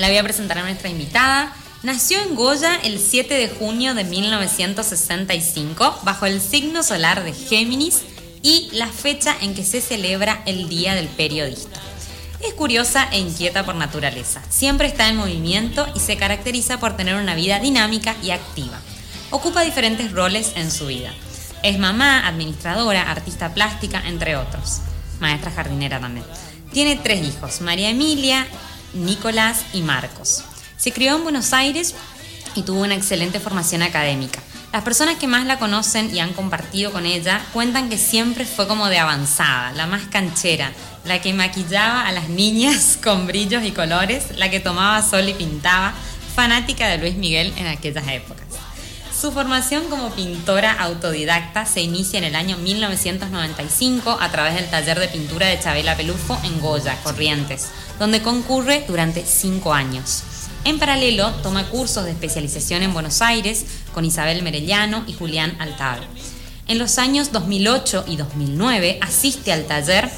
La voy a presentar a nuestra invitada. Nació en Goya el 7 de junio de 1965 bajo el signo solar de Géminis y la fecha en que se celebra el Día del Periodista. Es curiosa e inquieta por naturaleza. Siempre está en movimiento y se caracteriza por tener una vida dinámica y activa. Ocupa diferentes roles en su vida. Es mamá, administradora, artista plástica, entre otros. Maestra jardinera también. Tiene tres hijos, María Emilia, Nicolás y Marcos. Se crió en Buenos Aires y tuvo una excelente formación académica. Las personas que más la conocen y han compartido con ella cuentan que siempre fue como de avanzada, la más canchera, la que maquillaba a las niñas con brillos y colores, la que tomaba sol y pintaba, fanática de Luis Miguel en aquellas épocas. Su formación como pintora autodidacta se inicia en el año 1995 a través del taller de pintura de Chabela Pelufo en Goya, Corrientes, donde concurre durante cinco años. En paralelo, toma cursos de especialización en Buenos Aires con Isabel Merellano y Julián Altado. En los años 2008 y 2009 asiste al taller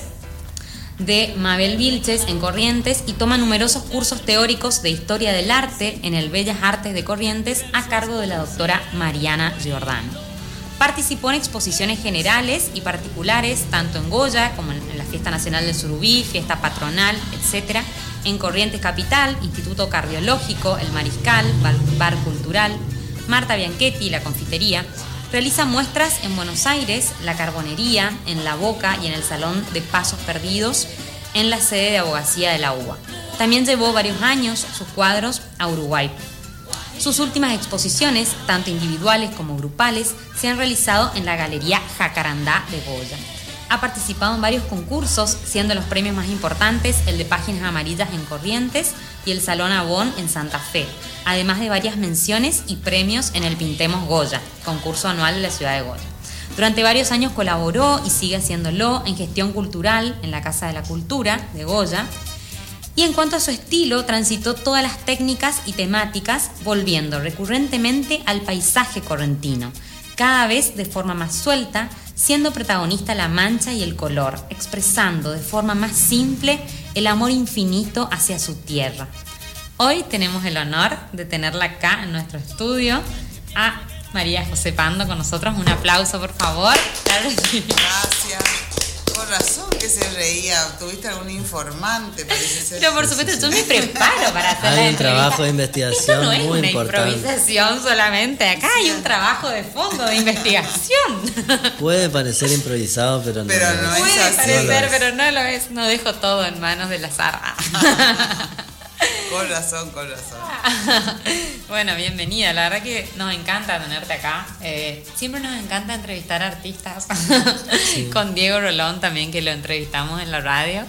de Mabel Vilches en Corrientes y toma numerosos cursos teóricos de historia del arte en el Bellas Artes de Corrientes a cargo de la doctora Mariana Giordano. Participó en exposiciones generales y particulares, tanto en Goya como en la Fiesta Nacional del Surubí, Fiesta Patronal, etc., en Corrientes Capital, Instituto Cardiológico, El Mariscal, Bar Cultural, Marta Bianchetti, La Confitería. Realiza muestras en Buenos Aires, La Carbonería, en La Boca y en el Salón de Pasos Perdidos, en la sede de abogacía de la UBA. También llevó varios años sus cuadros a Uruguay. Sus últimas exposiciones, tanto individuales como grupales, se han realizado en la Galería Jacarandá de Goya. Ha participado en varios concursos, siendo los premios más importantes el de Páginas Amarillas en Corrientes y el Salón Avon en Santa Fe, además de varias menciones y premios en el Pintemos Goya, concurso anual de la ciudad de Goya. Durante varios años colaboró y sigue haciéndolo en gestión cultural en la Casa de la Cultura de Goya. Y en cuanto a su estilo, transitó todas las técnicas y temáticas, volviendo recurrentemente al paisaje correntino, cada vez de forma más suelta, siendo protagonista la mancha y el color, expresando de forma más simple el amor infinito hacia su tierra. Hoy tenemos el honor de tenerla acá en nuestro estudio a María José Pando con nosotros. Un aplauso, por favor. Gracias. Por razón que se reía. ¿Tuviste algún informante? Parece ser. Pero por supuesto, yo me preparo para hacer Hay un trabajo de investigación Esto no es muy una importante. improvisación solamente. Acá hay un trabajo de fondo de investigación. Puede parecer improvisado, pero no. Pero lo no es. es Puede así. parecer, No lo es. pero no lo es. No dejo todo en manos del azar. Con razón, con razón. bueno, bienvenida. La verdad que nos encanta tenerte acá. Eh, siempre nos encanta entrevistar artistas. Con Diego Rolón también, que lo entrevistamos en la radio.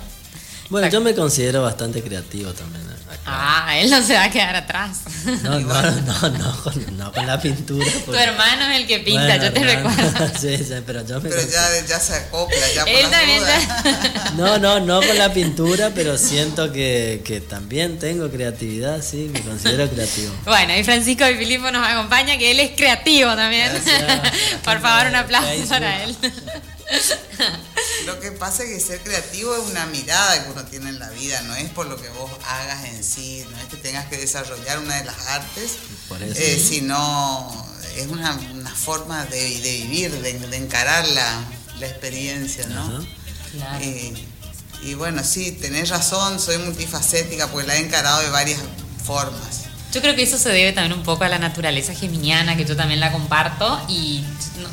Bueno, yo me considero bastante creativo también. Ah, él no se va a quedar atrás. No, no, no, no, con, no con la pintura. Tu hermano es el que pinta, Bueno, yo te hermano, recuerdo. sí, sí, pero yo me Pero ya, ya se acopla, ya por Él también ya- No, no, no con la pintura, pero siento que, que también tengo creatividad, sí, me considero creativo. Bueno, y Francisco de Filipo nos acompaña, que él es creativo también. Gracias. Por favor, un aplauso Facebook. para él. Lo que pasa es que ser creativo es una mirada que uno tiene en la vida, no es por lo que vos hagas en sí, no es que tengas que desarrollar una de las artes, Por eso. eh, sino es una, una forma de, de vivir, de, de encarar la, la experiencia, ¿no? Claro. Eh, y bueno, sí, tenés razón, soy multifacética porque la he encarado de varias formas. Yo creo que eso se debe también un poco a la naturaleza geminiana, que yo también la comparto y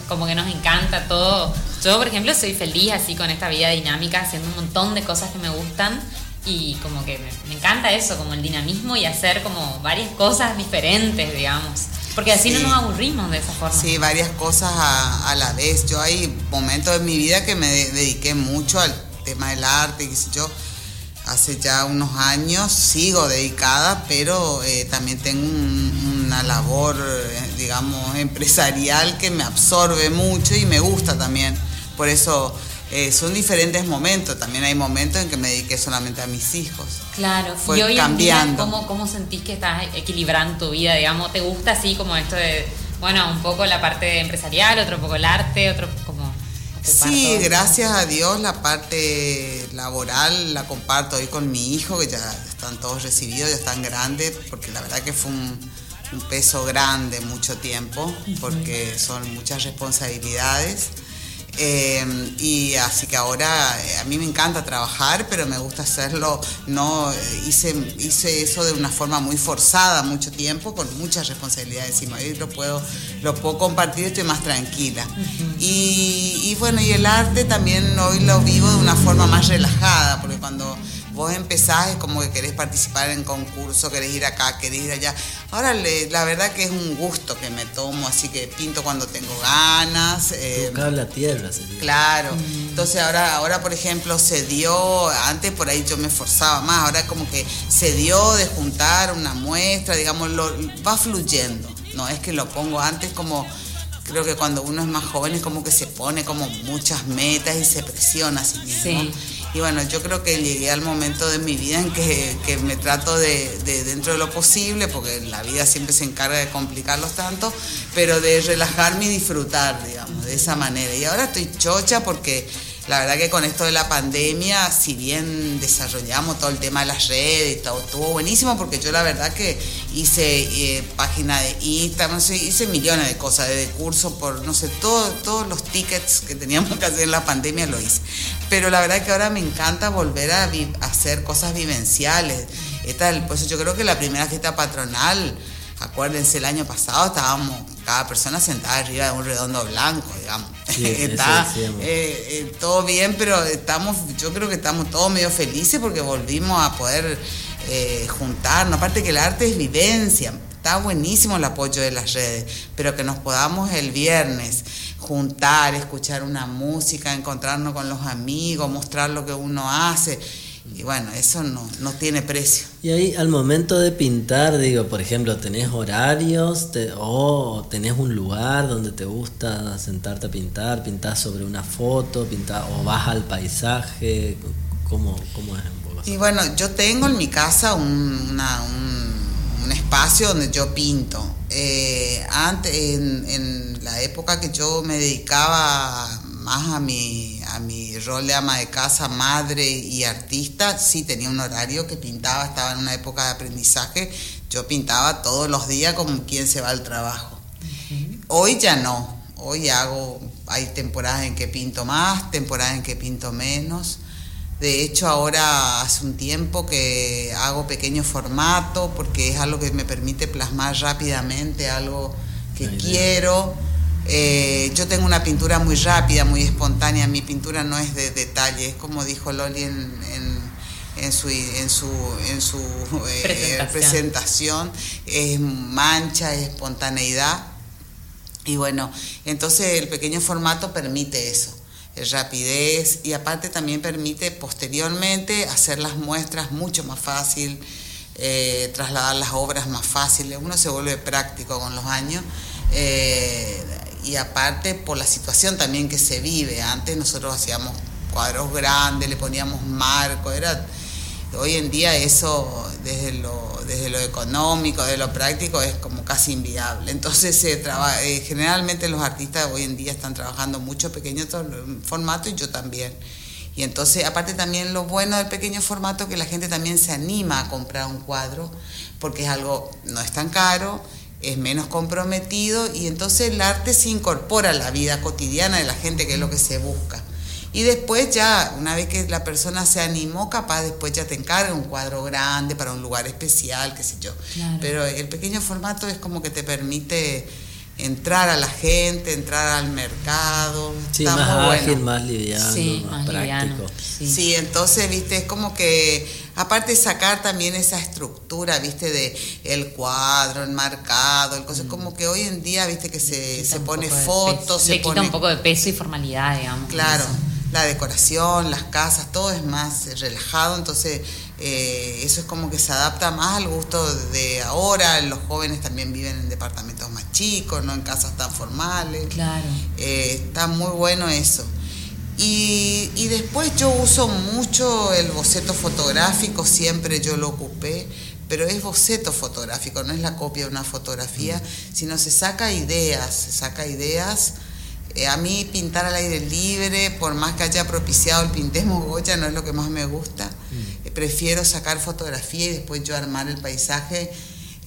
como que nos encanta todo. Yo, por ejemplo, soy feliz así con esta vida dinámica, haciendo un montón de cosas que me gustan y como que me, me encanta eso, como el dinamismo y hacer como varias cosas diferentes, digamos. Porque así Sí. no nos aburrimos de esa forma. Sí, varias cosas a, a la vez. Yo hay momentos en mi vida que me de- dediqué mucho al tema del arte, qué sé yo. Hace ya unos años sigo dedicada, pero eh, también tengo un- una labor, eh, digamos, empresarial que me absorbe mucho y me gusta también. Por eso eh, son diferentes momentos. También hay momentos en que me dediqué solamente a mis hijos. Claro, Fue y hoy cambiando. en día, ¿cómo, ¿cómo sentís que estás equilibrando tu vida? Digamos, ¿te gusta así como esto de, bueno, un poco la parte empresarial, otro poco el arte, otro como, Sí, gracias a Dios la parte laboral la comparto hoy con mi hijo, que ya están todos recibidos, ya están grandes, porque la verdad que fue un, un peso grande mucho tiempo, porque son muchas responsabilidades. Eh, y así que ahora eh, a mí me encanta trabajar, pero me gusta hacerlo, no eh, hice, hice eso de una forma muy forzada mucho tiempo, con muchas responsabilidades encima. Hoy lo puedo, lo puedo compartir, estoy más tranquila. y, y bueno, y el arte también hoy lo vivo de una forma más relajada, porque cuando vos empezás es como que querés participar en concurso, querés ir acá, querés ir allá. Ahora le- la verdad que es un gusto que me tomo, así que pinto cuando tengo ganas. eh, Tocar la tierra sería. Claro, entonces ahora, ahora por ejemplo se dio, antes por ahí yo me esforzaba más, ahora como que se dio de juntar una muestra, digamos, lo, va fluyendo, no es que lo pongo antes como, creo que cuando uno es más joven es como que se pone como muchas metas y se presiona a sí mismo. Sí. Y bueno, yo creo que llegué al momento de mi vida en que, que me trato de, de, dentro de lo posible, porque la vida siempre se encarga de complicarlos tanto, pero de relajarme y disfrutar, digamos, de esa manera. Y ahora estoy chocha porque la verdad que con esto de la pandemia, si bien desarrollamos todo el tema de las redes todo, estuvo buenísimo porque yo la verdad que hice eh, página de Instagram, no sé, hice millones de cosas, de cursos por, no sé, todo, todos los tickets que teníamos que hacer en la pandemia lo hice. Pero la verdad que ahora me encanta volver a hacer cosas vivenciales. Esta, pues yo creo que la primera fiesta patronal, acuérdense, el año pasado estábamos cada persona sentada arriba de un redondo blanco, digamos. Sí, Está, decíamos. eh, eh, todo bien, pero estamos, yo creo que estamos todos medio felices porque volvimos a poder eh, juntarnos. Aparte que el arte es vivencia, está buenísimo el apoyo de las redes, pero que nos podamos el viernes juntar, escuchar una música, encontrarnos con los amigos, mostrar lo que uno hace. Y bueno, eso no, no tiene precio. Y ahí al momento de pintar, digo, por ejemplo, ¿tenés horarios Te- o tenés un lugar donde te gusta sentarte a pintar? ¿Pintás sobre una foto? Pintás, ¿O vas al paisaje? ¿Cómo, cómo es? Y bueno, yo tengo en mi casa un, una- un- un espacio donde yo pinto. Eh, antes, en, en la época que yo me dedicaba más a mi, a mi rol de ama de casa, madre y artista, sí tenía un horario que pintaba, estaba en una época de aprendizaje, yo pintaba todos los días como quien se va al trabajo. Hoy ya no, hoy hago, hay temporadas en que pinto más, temporadas en que pinto menos. De hecho, ahora hace un tiempo que hago pequeño formato porque es algo que me permite plasmar rápidamente algo que quiero. Eh, yo tengo una pintura muy rápida, muy espontánea. Mi pintura no es de detalle, es como dijo Loli en, en, en su, en su, en su eh, Presentación. presentación. Es mancha, es espontaneidad. Y bueno, entonces el pequeño formato permite eso, es rapidez y aparte también permite posteriormente hacer las muestras mucho más fácil, eh, trasladar las obras más fáciles, uno se vuelve práctico con los años eh, y aparte por la situación también que se vive, antes nosotros hacíamos cuadros grandes, le poníamos marco, era Hoy en día eso, desde lo, desde lo económico, de lo práctico, es como casi inviable. Entonces, se traba- eh, generalmente los artistas hoy en día están trabajando mucho pequeño to- formato y yo también. Y entonces, aparte también lo bueno del pequeño formato, que la gente también se anima a comprar un cuadro, porque es algo, no es tan caro, es menos comprometido y entonces el arte se incorpora a la vida cotidiana de la gente, que es lo que se busca. Y después ya, una vez que la persona se animó, capaz después ya te encarga un cuadro grande para un lugar especial, qué sé yo. Claro. Pero el pequeño formato es como que te permite entrar a la gente, entrar al mercado. Sí, Está más muy ágil, bueno. más liviano, Sí, más, más liviano. práctico. Sí. Sí, entonces, viste, es como que, aparte de sacar también esa estructura, viste, de el cuadro, el marcado, el cosa, como que hoy en día, viste, que se, se pone fotos, se Le quita pone... un poco de peso y formalidad, digamos. Claro, la decoración, las casas, todo es más relajado, entonces eh, eso es como que se adapta más al gusto de ahora, los jóvenes también viven en departamentos más chicos, no en casas tan formales. Claro. Eh, está muy bueno eso. Y, y después yo uso mucho el boceto fotográfico, siempre yo lo ocupé, pero es boceto fotográfico, no es la copia de una fotografía, sino se saca ideas, se saca ideas Eh, a mí pintar al aire libre, por más que haya propiciado el Pintemos Goya, no es lo que más me gusta. Mm. Prefiero sacar fotografía y después yo armar el paisaje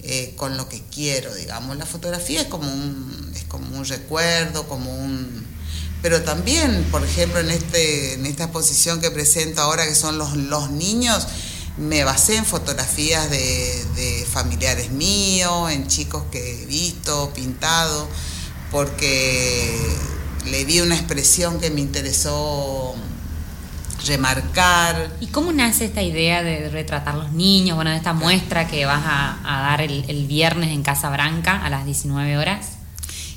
eh, con lo que quiero, digamos. La fotografía es como un, es como un recuerdo, como un... Pero también, por ejemplo, en, este, en esta exposición que presento ahora, que son los, los niños, me basé en fotografías de, de familiares míos, en chicos que he visto, pintado, porque le di una expresión que me interesó remarcar. ¿Y cómo nace esta idea de retratar los niños? Bueno, de esta muestra que vas a, dar el, viernes en Casa Branca a las 19 horas.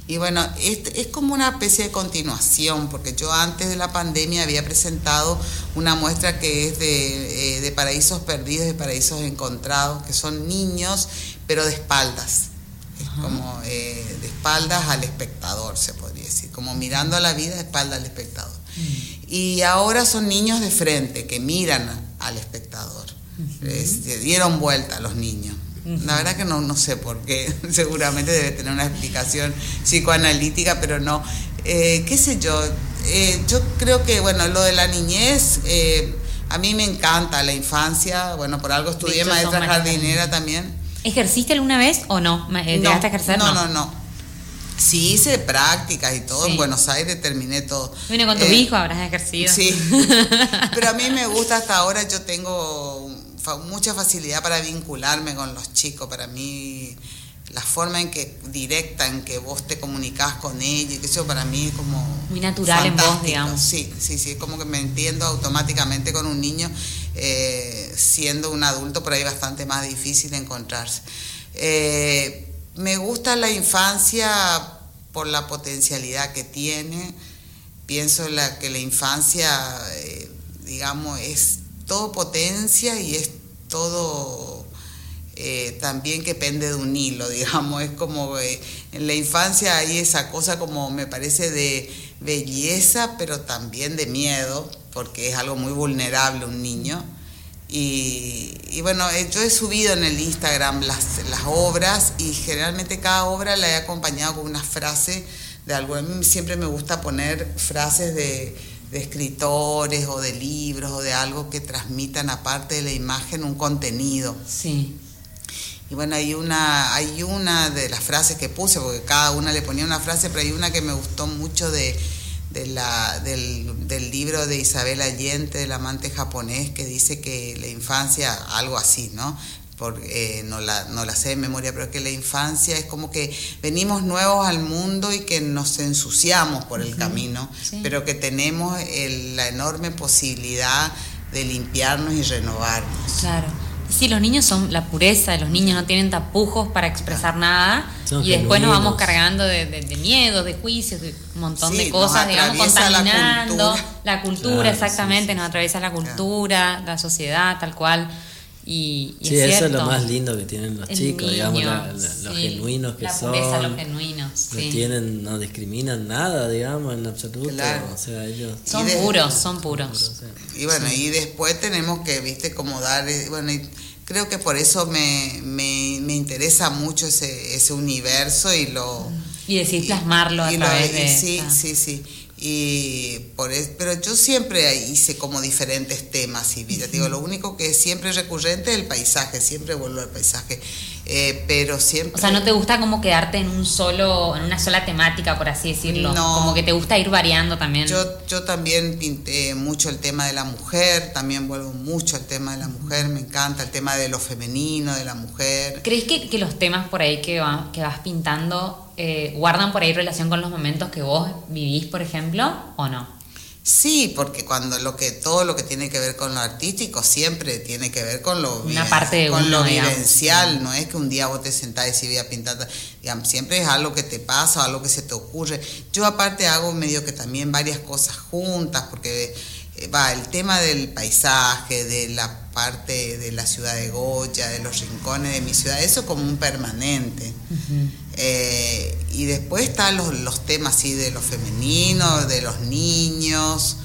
Y bueno, es, es, como una especie de continuación, porque yo antes de la pandemia había presentado una muestra que es de, eh, de paraísos perdidos, de paraísos encontrados, que son niños, pero de espaldas. Es como eh, de espaldas al espectador, se podría decir, como mirando a la vida de espaldas al espectador. Mm. Y ahora son niños de frente, que miran al espectador. Se dieron vuelta los niños. La verdad que no, no sé por qué, seguramente debe tener una explicación psicoanalítica, pero no. Eh, ¿Qué sé yo? Eh, yo creo que, bueno, lo de la niñez, a mí me encanta la infancia, bueno, por algo estudié maestra jardinera también ¿Ejerciste alguna vez o no? Eh, no, a ejercer? No, no, no. Sí, hice prácticas y todo. En Buenos Aires terminé todo. Bueno, con tu eh, hijo habrás ejercido. Sí. Pero a mí me gusta hasta ahora, yo tengo mucha facilidad para vincularme con los chicos. Para mí, la forma en que directa en que vos te comunicas con ellos, que eso para mí es como. Muy natural en vos, digamos. Sí, sí, sí. Es como que me entiendo automáticamente con un niño eh, siendo un adulto por ahí bastante más difícil de encontrarse. Eh, me gusta la infancia por la potencialidad que tiene. Pienso la, que la infancia, eh, digamos, es todo potencia y es todo también que pende de un hilo, digamos. Es como en la infancia hay esa cosa como me parece de belleza, pero también de miedo porque es algo muy vulnerable un niño. Y, bueno, eh, yo he subido en el Instagram las, las, obras y generalmente cada obra la he acompañado con una frase de algo. A mí siempre me gusta poner frases de, de escritores o de libros o de algo que transmitan aparte de la imagen un contenido. Sí. Y bueno, hay una, hay una de las frases que puse, porque cada una le ponía una frase, pero hay una que me gustó mucho de de la, del, del, libro de Isabel Allende, del amante japonés, que dice que la infancia, algo así, ¿no? Porque, eh, no, la, no la sé de memoria, pero que la infancia es como que venimos nuevos al mundo y que nos ensuciamos por el camino, pero que tenemos la enorme posibilidad de limpiarnos y renovarnos. Claro. Sí, los niños son la pureza, los niños no tienen tapujos para expresar nada. Y después nos vamos cargando de, de, miedos, de juicios, de un montón de cosas, digamos, contaminando la cultura, exactamente, nos atraviesa la cultura, la sociedad, tal cual. Y, sí, eso es lo más lindo que tienen los chicos, digamos, los genuinos que la son. los genuinos. No tienen, no discriminan nada, digamos, en absoluto. O sea, ellos son puros, son puros. Y bueno, y después tenemos que, viste, como dar, eh, bueno, y creo que por eso me, me, me interesa mucho ese, ese universo y lo... Y decir plasmarlo a través de... Sí, sí, sí. Y por pero yo siempre hice como diferentes temas y vida. Digo, lo único que es siempre recurrente es el paisaje, siempre vuelvo al paisaje. Eh, pero siempre. O sea, no te gusta como quedarte en un solo, en una sola temática, por así decirlo. No. Como que te gusta ir variando también. Yo, yo también pinté mucho el tema de la mujer, también vuelvo mucho al tema de la mujer, me encanta el tema de lo femenino, de la mujer. ¿Crees que, que los temas por ahí que, que vas pintando eh, guardan por ahí relación con los momentos que vos vivís, por ejemplo, o no? Sí, porque cuando lo que todo lo que tiene que ver con lo artístico siempre tiene que ver con lo Una parte con lo vivencial, no es que un día vos te sentás y voy a pintar, digamos, siempre es algo que te pasa, algo que se te ocurre. Yo aparte hago medio que también varias cosas juntas, porque eh, va el tema del paisaje, de la parte de la ciudad de Goya, de los rincones de mi ciudad, eso como un permanente. Eh, y después están los, los, temas así de lo femenino, de los niños.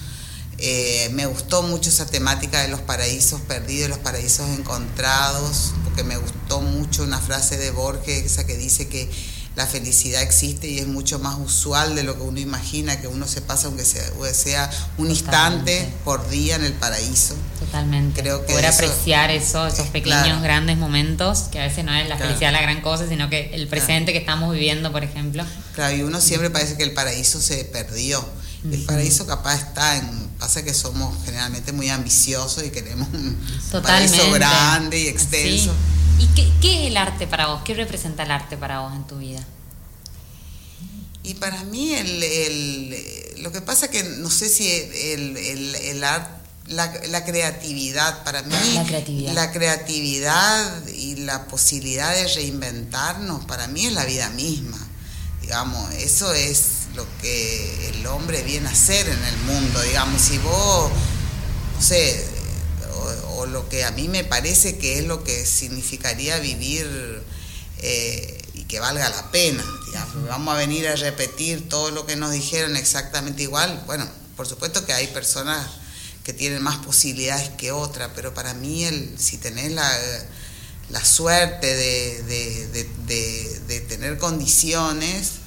Eh, me gustó mucho esa temática de los paraísos perdidos, los paraísos encontrados, porque me gustó mucho una frase de Borges, esa que dice que la felicidad existe y es mucho más usual de lo que uno imagina, que uno se pasa aunque sea, sea un instante por día en el paraíso. Totalmente. Creo que Poder apreciar eso, esos pequeños, grandes momentos, que a veces no es la felicidad la gran cosa, sino que el presente que estamos viviendo, por ejemplo. Claro, y uno siempre parece que el paraíso se perdió. El paraíso capaz está en, pasa que somos generalmente muy ambiciosos y queremos un paraíso grande y extenso. ¿Y qué, qué, es el arte para vos? ¿Qué representa el arte para vos en tu vida? Y para mí el, el lo que pasa que no sé si el, el, el arte la, la, creatividad, para mí la creatividad. la creatividad y la posibilidad de reinventarnos, para mí es la vida misma. Digamos, eso es lo que el hombre viene a hacer en el mundo, digamos, si vos, no sé, o, lo que a mí me parece que es lo que significaría vivir eh, y que valga la pena, digamos, vamos a venir a repetir todo lo que nos dijeron exactamente igual, bueno, por supuesto que hay personas que tienen más posibilidades que otras, pero para mí el, si tenés la, la suerte de, de, de tener condiciones,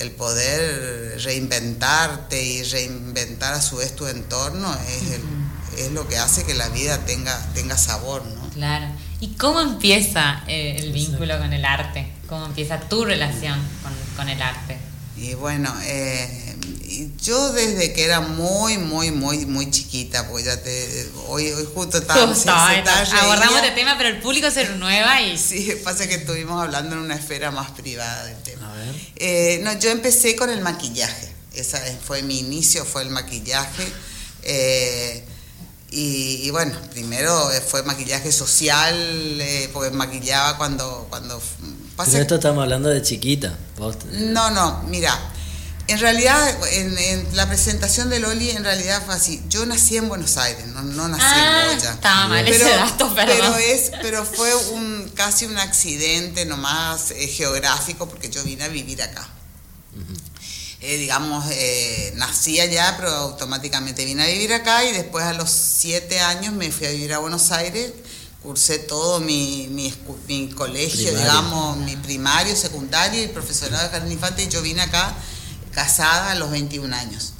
el poder reinventarte y reinventar a su vez tu entorno es, es lo que hace que la vida tenga, tenga sabor, ¿no? Claro. ¿Y cómo empieza eh, el vínculo con el arte? ¿Cómo empieza tu relación con, con el arte? Y bueno, eh, yo desde que era muy, muy, muy, muy chiquita, porque ya te. Hoy, hoy justo estábamos. abordamos este tema, pero el público se renueva y. Sí, pasa que estuvimos hablando en una esfera más privada del tema. Eh, no, yo empecé con el maquillaje. Esa fue mi inicio, fue el maquillaje. Eh, y, bueno, primero fue maquillaje social, eh, porque maquillaba cuando. cuando Pero esto estamos hablando de chiquita. No, no, mira. En realidad, en, la presentación de Loli, en realidad fue así. Yo nací en Buenos Aires, no, no nací ah, en Goya. Estaba mal pero, ese dato, Pero, es, pero fue un, casi un accidente nomás eh, geográfico, porque yo vine a vivir acá. Eh, digamos, eh, nací allá, pero automáticamente vine a vivir acá y después a los siete años me fui a vivir a Buenos Aires cursé todo mi, mi, mi colegio, digamos, mi primario, secundario y profesorado de jardín infante y yo vine acá casada a los 21 años.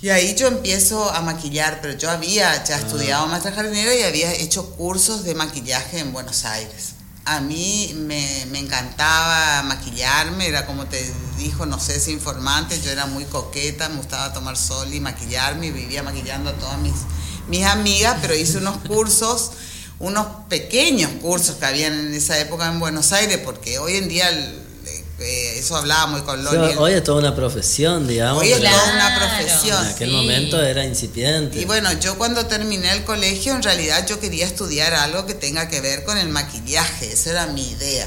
Y ahí yo empiezo a maquillar, pero yo había ya ah. estudiado maestra jardinera y había hecho cursos de maquillaje en Buenos Aires. A mí me, me, encantaba maquillarme, era como te dijo, no sé si informante, yo era muy coqueta, me gustaba tomar sol y maquillarme y vivía maquillando a todas mis, mis amigas, pero hice unos cursos, unos pequeños cursos que habían en esa época en Buenos Aires, porque hoy en día eh, eso hablábamos con Loli. hoy es toda una profesión, digamos. Hoy es toda una profesión. En aquel momento era incipiente. Y bueno, yo cuando terminé el colegio, en realidad yo quería estudiar algo que tenga que ver con el maquillaje. Esa era mi idea.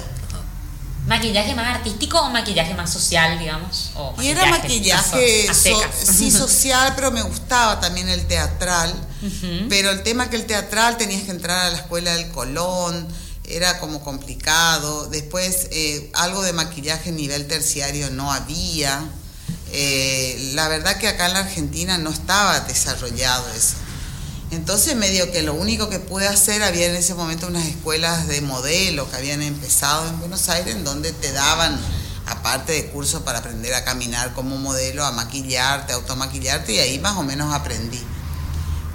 ¿Maquillaje más artístico o maquillaje más social, digamos? y era maquillaje sí social, pero me gustaba también el teatral. Pero el tema que el teatral tenías que entrar a la escuela del Colón era como complicado. Después eh, algo de maquillaje nivel terciario no había. Eh, la verdad que acá en la Argentina no estaba desarrollado eso. Entonces medio que lo único que pude hacer, había en ese momento unas escuelas de modelo que habían empezado en Buenos Aires, en donde te daban, aparte de cursos para aprender a caminar como modelo, a maquillarte, a automaquillarte, y ahí más o menos aprendí.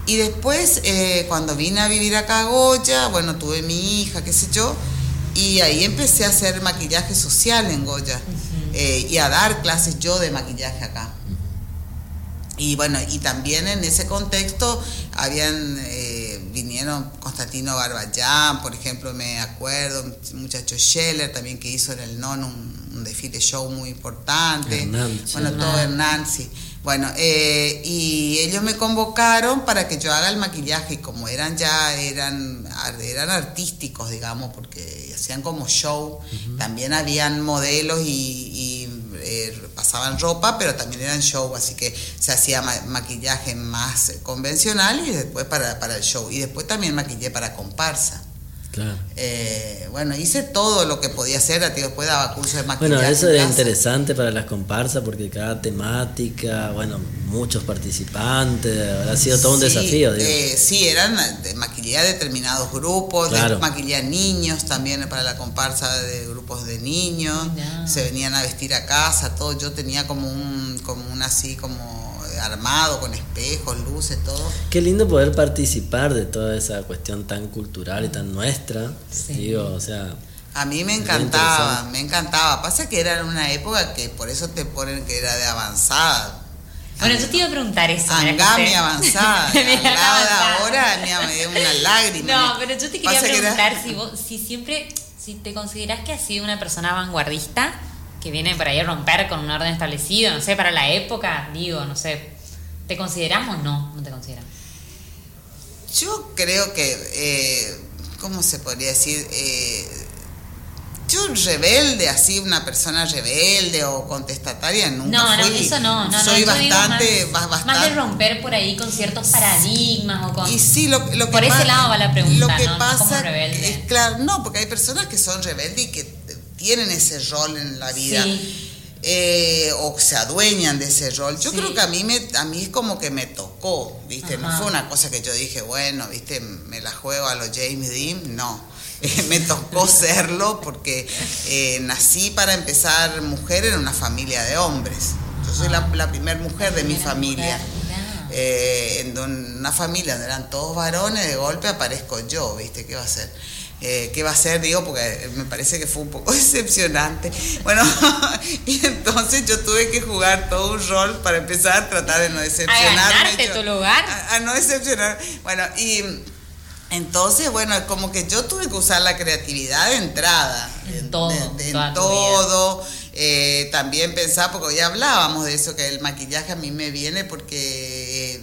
Y después, eh, cuando vine a vivir acá a Goya, bueno, tuve mi hija, qué sé yo, y ahí empecé a hacer maquillaje social en Goya eh, y a dar clases yo de maquillaje acá. Y bueno, y también en ese contexto habían, eh, vinieron Constantino Barballán, por ejemplo, me acuerdo, un muchacho Scheller también que hizo en el NON un, un desfile show muy importante. bueno, todo Hernán, sí. Bueno, eh, y ellos me convocaron para que yo haga el maquillaje y como eran ya, eran, eran artísticos, digamos, porque hacían como show, también habían modelos y, eh, pasaban ropa, pero también eran show, así que se hacía maquillaje más convencional y después para, para el show. Y después también maquillé para comparsa. Eh, bueno, hice todo lo que podía hacer, después daba cursos de maquillaje. Bueno, eso es interesante para las comparsas porque cada temática, bueno, muchos participantes, ha sido todo un desafío. Eh, sí, eran de maquillar determinados grupos, de maquillar niños también para la comparsa de grupos de niños, se venían a vestir a casa, todo. Yo tenía como un, como un así, como armado con espejos, luces, todo. Qué lindo poder participar de toda esa cuestión tan cultural y tan nuestra. Digo, o sea. A mí me encantaba, me encantaba. Pasa que era en una época que por eso te ponen que era de avanzada. Bueno, yo te iba a preguntar eso. Angami avanzada. Al ahora me dio una lágrima. No, pero yo te quería preguntar si, vos, si siempre, si te consideras que has sido una persona vanguardista que viene por ahí a romper con un orden establecido, no sé, para la época, digo, no sé, ¿te consideramos o no? ¿No te consideramos? Yo creo que, eh, ¿cómo se podría decir? Eh, yo rebelde, así una persona rebelde o contestataria nunca no, fui. No, eso no, no, Soy bastante, más, bastante, más, de romper por ahí con ciertos paradigmas o con... Y sí, lo, lo que Por ese lado va la pregunta, Lo que ¿no? pasa es, claro, no, porque hay personas que son rebeldes y que tienen ese rol en la vida. Eh, o se adueñan de ese rol. Yo creo que a mí, me, a mí es como que me tocó, ¿viste? No fue una cosa que yo dije, bueno, ¿viste? Me la juego a los James Dean, no. me tocó serlo porque eh, nací para empezar mujer en una familia de hombres. Yo soy la, la primera mujer de mi familia. Eh, en una familia donde eran todos varones, de golpe aparezco yo, ¿viste? ¿Qué va a ser? Eh, qué va a ser, digo, porque me parece que fue un poco decepcionante. Bueno, y entonces yo tuve que jugar todo un rol para empezar a tratar de no decepcionarme. A tu lugar. A, no decepcionar. Bueno, y entonces, bueno, como que yo tuve que usar la creatividad de entrada. En todo. en todo. Eh, también pensar, porque ya hablábamos de eso, que el maquillaje a mí me viene porque eh,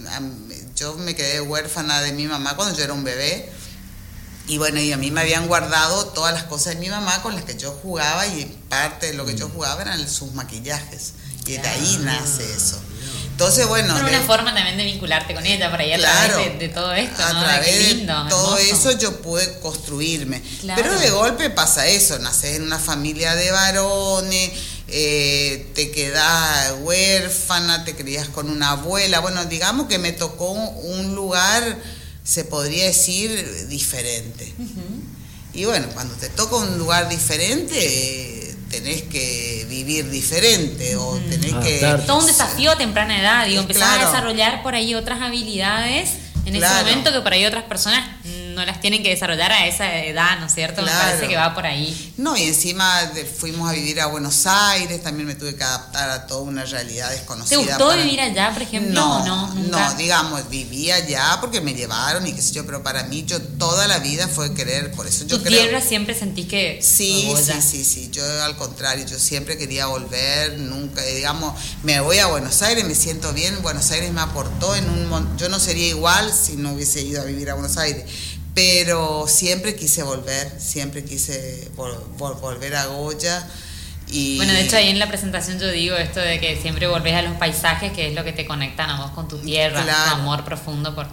yo me quedé huérfana de mi mamá cuando yo era un bebé y bueno, y a mí me habían guardado todas las cosas de mi mamá con las que yo jugaba y parte de lo que yo mm. jugaba eran sus maquillajes. Y de ahí nace eso. Entonces, bueno. Es una forma también de vincularte con ella, para ir a través de, todo esto, a ¿no? Través de, todo eso yo pude construirme. Pero de golpe pasa eso, naces en una familia de varones, eh, te quedas huérfana, te crías con una abuela. Bueno, digamos que me tocó un lugar se podría decir, diferente. Y bueno, cuando te toca un lugar diferente, tenés que vivir diferente o tenés que... Todo un desafío a temprana edad, digo, empezar a desarrollar por ahí otras habilidades en ese momento que por ahí otras personas no las tienen que desarrollar a esa edad, ¿no es cierto? Me parece que va por ahí. No, y encima fuimos a vivir a Buenos Aires, también me tuve que adaptar a toda una realidad desconocida. ¿Te gustó vivir allá, por ejemplo? No, no, no, digamos, vivía allá porque me llevaron y qué sé yo, pero para mí yo toda la vida fue querer, por eso yo ¿Tu creo... tierra siempre sentí que... Sí, sí, sí, sí, yo al contrario, yo siempre quería volver, nunca, digamos, me voy a Buenos Aires, me siento bien, Buenos Aires me aportó en un... Yo no sería igual si no hubiese ido a vivir a Buenos Aires pero siempre quise volver, siempre quise volver a Goya. Y... Bueno, de hecho ahí en la presentación yo digo esto de que siempre volvés a los paisajes, que es lo que te conectan a vos con tu tierra, tu amor profundo por,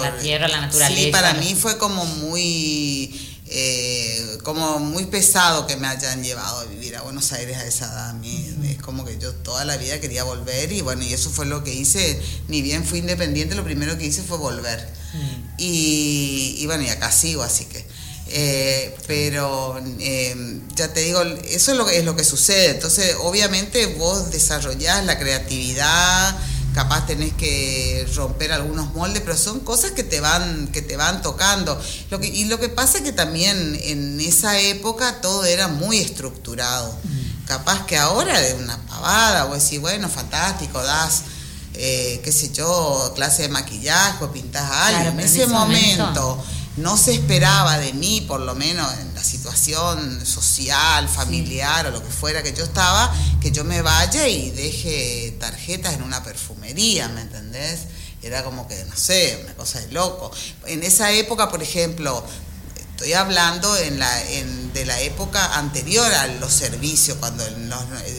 la tierra, la naturaleza. Sí, para mí fue como muy... Eh, como muy pesado que me hayan llevado a vivir a Buenos Aires a esa edad. A mí es como que yo toda la vida quería volver y bueno, y eso fue lo que hice. Ni bien fui independiente, lo primero que hice fue volver. Y, bueno, y acá sigo, así que. Eh, pero eh, ya te digo, eso es lo, que, es lo que sucede. Entonces, obviamente vos desarrollás la creatividad, capaz tenés que romper algunos moldes, pero son cosas que te van, que te van tocando. Lo que, y lo que pasa es que también en esa época todo era muy estructurado. Capaz que ahora de una pavada, vos decís, bueno, fantástico, das eh, qué sé yo, clase de maquillaje o pintas algo. en, ese, momento, no se esperaba de mí, por lo menos en la situación social, familiar o lo que fuera que yo estaba, que yo me vaya y deje tarjetas en una perfumería, ¿me entendés? Era como que, no sé, una cosa de loco. En esa época, por ejemplo, Estoy hablando en la, en, de la época anterior a los servicios, cuando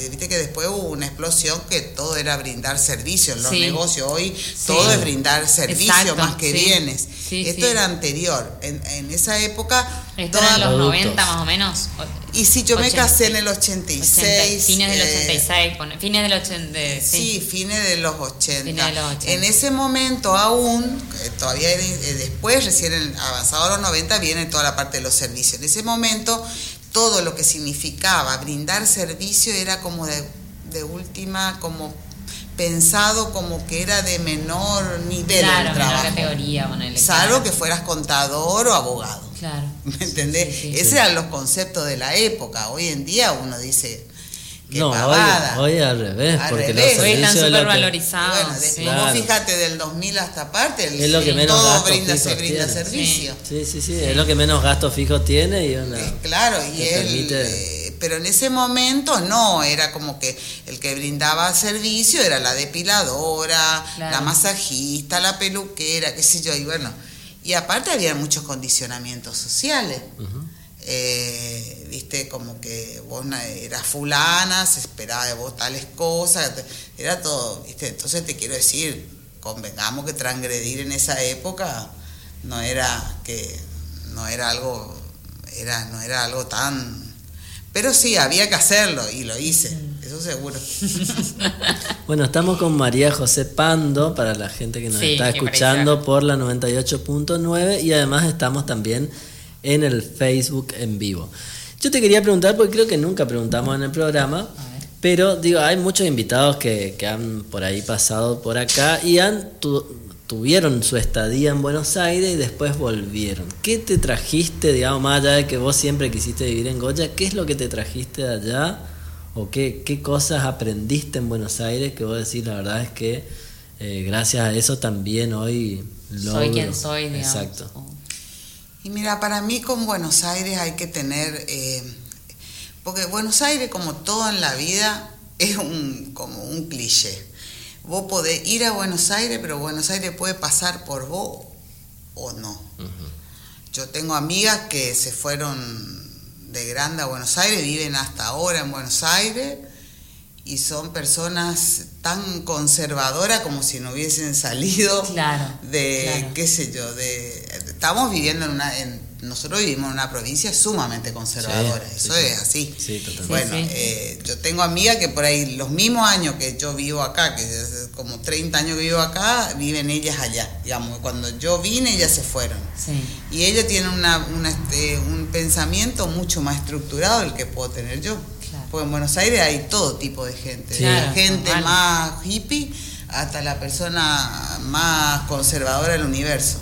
viste que después hubo una explosión que todo era brindar servicios en los negocios. Hoy todo es brindar servicios más que bienes. Esto era anterior. En, en esa época. Esto era en los 90 más o menos. Y si yo me casé en el 86. fines del 86, eh, fines del 80. Sí. fines de los 80. En ese momento aún, eh, todavía eh, después, recién avanzado a los 90, viene toda la parte de los servicios. En ese momento, todo lo que significaba brindar servicio era como de, de última, como pensado como que era de menor nivel claro, el trabajo. Menor categoría, Salvo que fueras contador o abogado. Claro. ¿Me entendés? Esos eran los conceptos de la época. Hoy en día uno dice. Qué no, pavada. Hoy, al revés, porque revés. hoy están súper valorizados. Bueno, fíjate del 2000 hasta parte, es lo que menos todo brinda, se brinda servicio. Sí. sí, sí, es lo que menos gastos fijos tiene y una, eh, Claro, y él, eh, pero en ese momento no, era como que el que brindaba servicio era la depiladora, la masajista, la peluquera, qué sé yo, y bueno y aparte había muchos condicionamientos sociales. Eh, viste, como que vos eras fulana, se esperaba de vos tales cosas, era todo, viste. Entonces te quiero decir, convengamos que transgredir en esa época no era que no era algo era no era algo tan pero sí había que hacerlo y lo hice eso seguro Bueno, estamos con María José Pando, para la gente que nos está escuchando por la 98.9 y además estamos también en el Facebook en vivo. Yo te quería preguntar, porque creo que nunca preguntamos en el programa, pero digo, hay muchos invitados que, han por ahí pasado por acá y han tuvieron su estadía en Buenos Aires y después volvieron. ¿Qué te trajiste, digamos, más allá de que vos siempre quisiste vivir en Goya? ¿Qué es lo que te trajiste de allá? ¿O qué, qué cosas aprendiste en Buenos Aires que vos decís, la verdad es que eh, gracias a eso también hoy logro. Soy quien soy, digamos. Exacto. Y mira, para mí con Buenos Aires hay que tener, eh, porque Buenos Aires como todo en la vida es un, como un cliché. Vos podés ir a Buenos Aires, pero Buenos Aires puede pasar por vos o no. Yo tengo amigas que se fueron de Grande a Buenos Aires, viven hasta ahora en Buenos Aires y son personas tan conservadoras como si no hubiesen salido de, qué sé yo, de... Estamos viviendo en una... En, nosotros vivimos en una provincia sumamente conservadora, eso es así. bueno, eh, yo tengo amigas que por ahí los mismos años que yo vivo acá, que es como 30 años que vivo acá, viven ellas allá. Digamos, cuando yo vine, ellas se fueron. Y ellas tienen una, este, un pensamiento mucho más estructurado del que puedo tener yo. Porque en Buenos Aires hay todo tipo de gente, gente más hippie hasta la persona más conservadora del universo.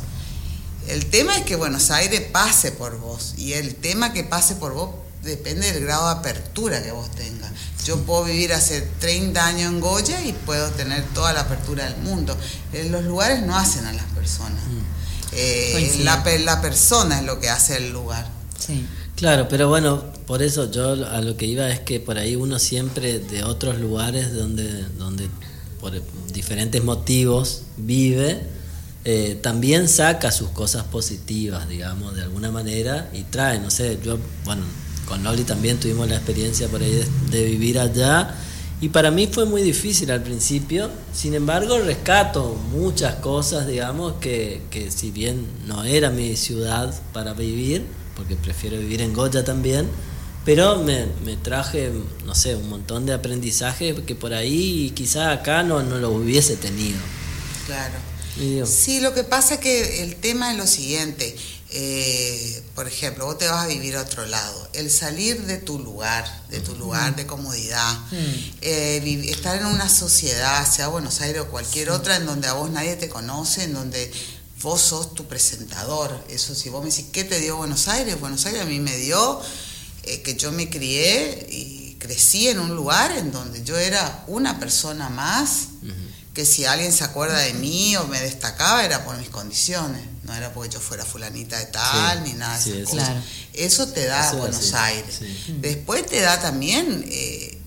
El tema es que Buenos Aires pase por vos y el tema que pase por vos depende del grado de apertura que vos tengas. Yo puedo vivir hace 30 años en Goya y puedo tener toda la apertura del mundo. los lugares no hacen a las personas. Mm. Eh, la, la, persona es lo que hace el lugar. Sí. Claro, pero bueno, por eso yo a lo que iba es que por ahí uno siempre de otros lugares donde, donde por diferentes motivos vive, eh, también saca sus cosas positivas, digamos, de alguna manera y trae, no sé, yo, bueno, con Loli también tuvimos la experiencia por ahí de, vivir allá y para mí fue muy difícil al principio, sin embargo rescato muchas cosas, digamos, que, que si bien no era mi ciudad para vivir, porque prefiero vivir en Goya también, pero me, me, traje, no sé, un montón de aprendizaje que por ahí quizá acá no, no lo hubiese tenido. Claro. Sí, lo que pasa es que el tema es lo siguiente. Eh, por ejemplo, vos te vas a vivir a otro lado. El salir de tu lugar, de tu lugar de comodidad, eh, estar en una sociedad, sea Buenos Aires o cualquier otra, en donde a vos nadie te conoce, en donde vos sos tu presentador. Eso si vos me decís, ¿qué te dio Buenos Aires? Buenos Aires a mí me dio eh, que yo me crié y crecí en un lugar en donde yo era una persona más que si alguien se acuerda de mí o me destacaba era por mis condiciones, no era porque yo fuera fulanita de tal ni nada de eso. Eso te da Buenos Aires. Después te da también eh,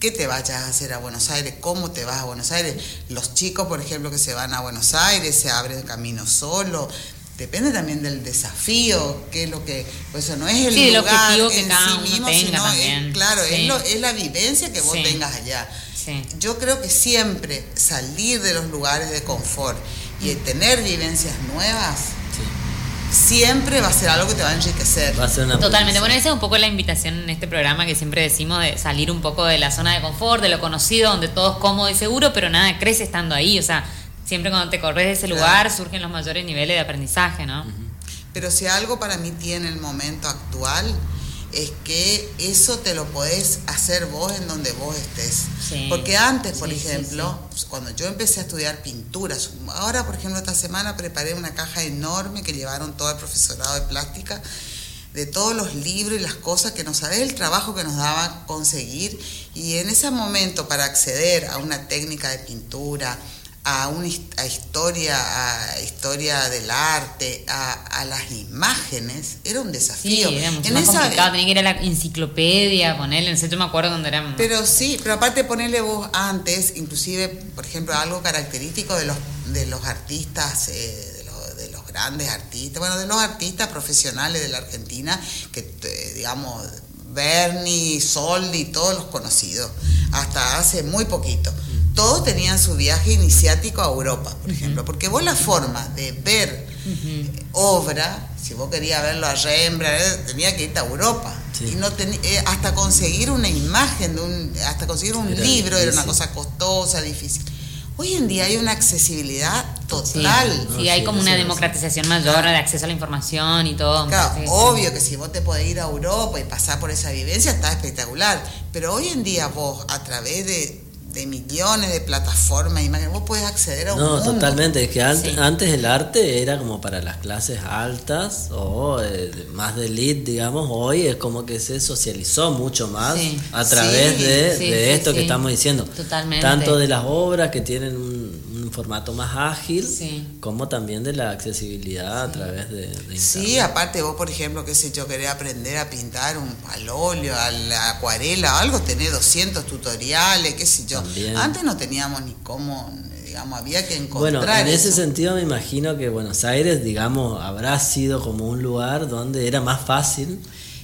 qué te vayas a hacer a Buenos Aires, cómo te vas a Buenos Aires. Los chicos, por ejemplo, que se van a Buenos Aires, se abren camino solo. depende también del desafío, qué es lo que, pues eso no es el Sí, el lugar objetivo que en cada sí uno mismo, tenga sino también. es, claro, Sí. es, lo- es la vivencia que vos Sí. tengas allá. Sí. Yo creo que siempre salir de los lugares de confort y tener vivencias nuevas Sí. siempre va a ser algo que te va a enriquecer. Va a ser una Totalmente. Bueno, esa es un poco la invitación en este programa que siempre decimos de salir un poco de la zona de confort, de lo conocido, donde todo es cómodo y seguro, pero nada crece estando ahí. O sea, siempre cuando te corres de ese Claro. lugar surgen los mayores niveles de aprendizaje, ¿no? Pero si algo para mí tiene el momento actual, es que eso te lo podés hacer vos en donde vos estés. Sí. Porque antes, por Sí, ejemplo, pues, cuando yo empecé a estudiar pinturas, ahora, por ejemplo, esta semana preparé una caja enorme que llevaron todo el profesorado de plástica de todos los libros y las cosas que nos sabés el trabajo que nos daba conseguir y en ese momento para acceder a una técnica de pintura a una a historia a historia del arte a, a las imágenes era un Sí, desafío era mucho En más esa- complicado. Tenía que ir a la enciclopedia, ponerle. No sé, yo me acuerdo cuando era. Pero sí, pero aparte ponerle vos antes, inclusive, por ejemplo, algo característico de los, de los artistas, eh, de, los, de los grandes artistas, bueno, de los artistas profesionales de la Argentina, que eh, digamos, Bernie, Soldi, todos los conocidos, hasta hace muy poquito. Todos tenían su viaje iniciático a Europa, por ejemplo, porque vos la forma de ver obra, si vos querías verlo a Rembrandt, eh, tenía que irte a Europa. Sí. Y no teni- eh, hasta conseguir una imagen, de un, hasta conseguir un Era libro era una cosa costosa, difícil. Hoy en día hay una accesibilidad total. sí, No, hay sí, como una democratización mayor de acceso a la información y todo. Claro, obvio que si vos te podés ir a Europa y pasar por esa vivencia está espectacular, pero hoy en día vos a través de, de millones de plataformas, imágenes, vos podés acceder a un No, mundo. totalmente. Es que an- Sí. antes el arte era como para las clases altas o eh, de- más de elite, digamos. Hoy es como que se socializó mucho más Sí. a través Sí, de, sí, de sí, esto que sí. estamos diciendo. Totalmente. Tanto de las obras que tienen un formato más ágil, Sí. como también de la accesibilidad a través de, de Sí, aparte vos, por ejemplo, qué sé yo, querés aprender a pintar un al óleo, a la acuarela, algo, tenés 200 tutoriales, qué sé yo. También. Antes no teníamos ni cómo, digamos, había que Bueno, encontrar en ese sentido me imagino que Buenos Aires, digamos, habrá sido como un lugar donde era más fácil.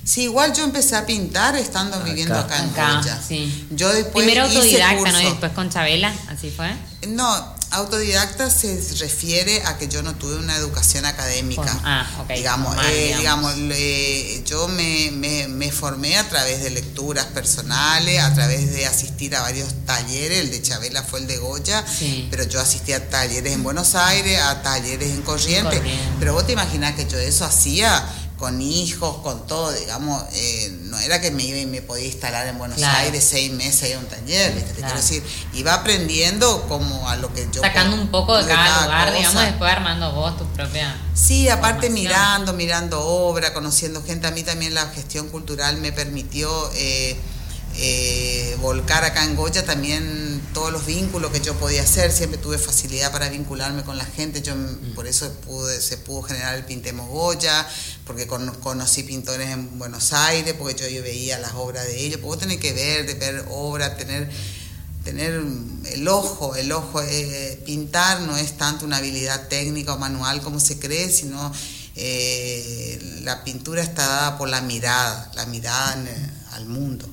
Sí, igual yo empecé a pintar estando Acá. viviendo acá en Acá, sí. Yo después Primero hice autodidacta, ¿no? Y después con Chabela, así fue. No, autodidacta se refiere a que yo no tuve una educación académica. Form- ah, ok, Digamos, formal, eh, digamos. digamos, le- yo me, me- me formé a través de lecturas personales, a través de asistir a varios talleres. El de Chabela fue el de Goya, Sí. pero yo asistí a talleres en Buenos Aires, a talleres en Corrientes. Corrientes. Pero vos te imaginás que yo eso hacía con hijos, con todo, digamos, eh, no era que me iba y me podía instalar en Buenos Claro. Aires seis meses a un taller, ¿viste? Te Claro. quiero decir, iba aprendiendo como a lo que yo... Sacando un poco de cada lugar, cosa. digamos, después armando vos tu propia. Sí, aparte mirando, mirando obra, conociendo gente. A mí también la gestión cultural me permitió eh, eh, volcar acá en Goya también todos los vínculos que yo podía hacer. Siempre tuve facilidad para vincularme con la gente. Yo Mm. por eso pude, se pudo generar el Pintemos Goya, porque con- conocí pintores en Buenos Aires, porque yo, yo veía las obras de ellos. Porque vos tenés que ver, de ver obra, tener tener el ojo, el ojo, eh, pintar no es tanto una habilidad técnica o manual como se cree, sino eh, la pintura está dada por la mirada, la mirada en, al mundo.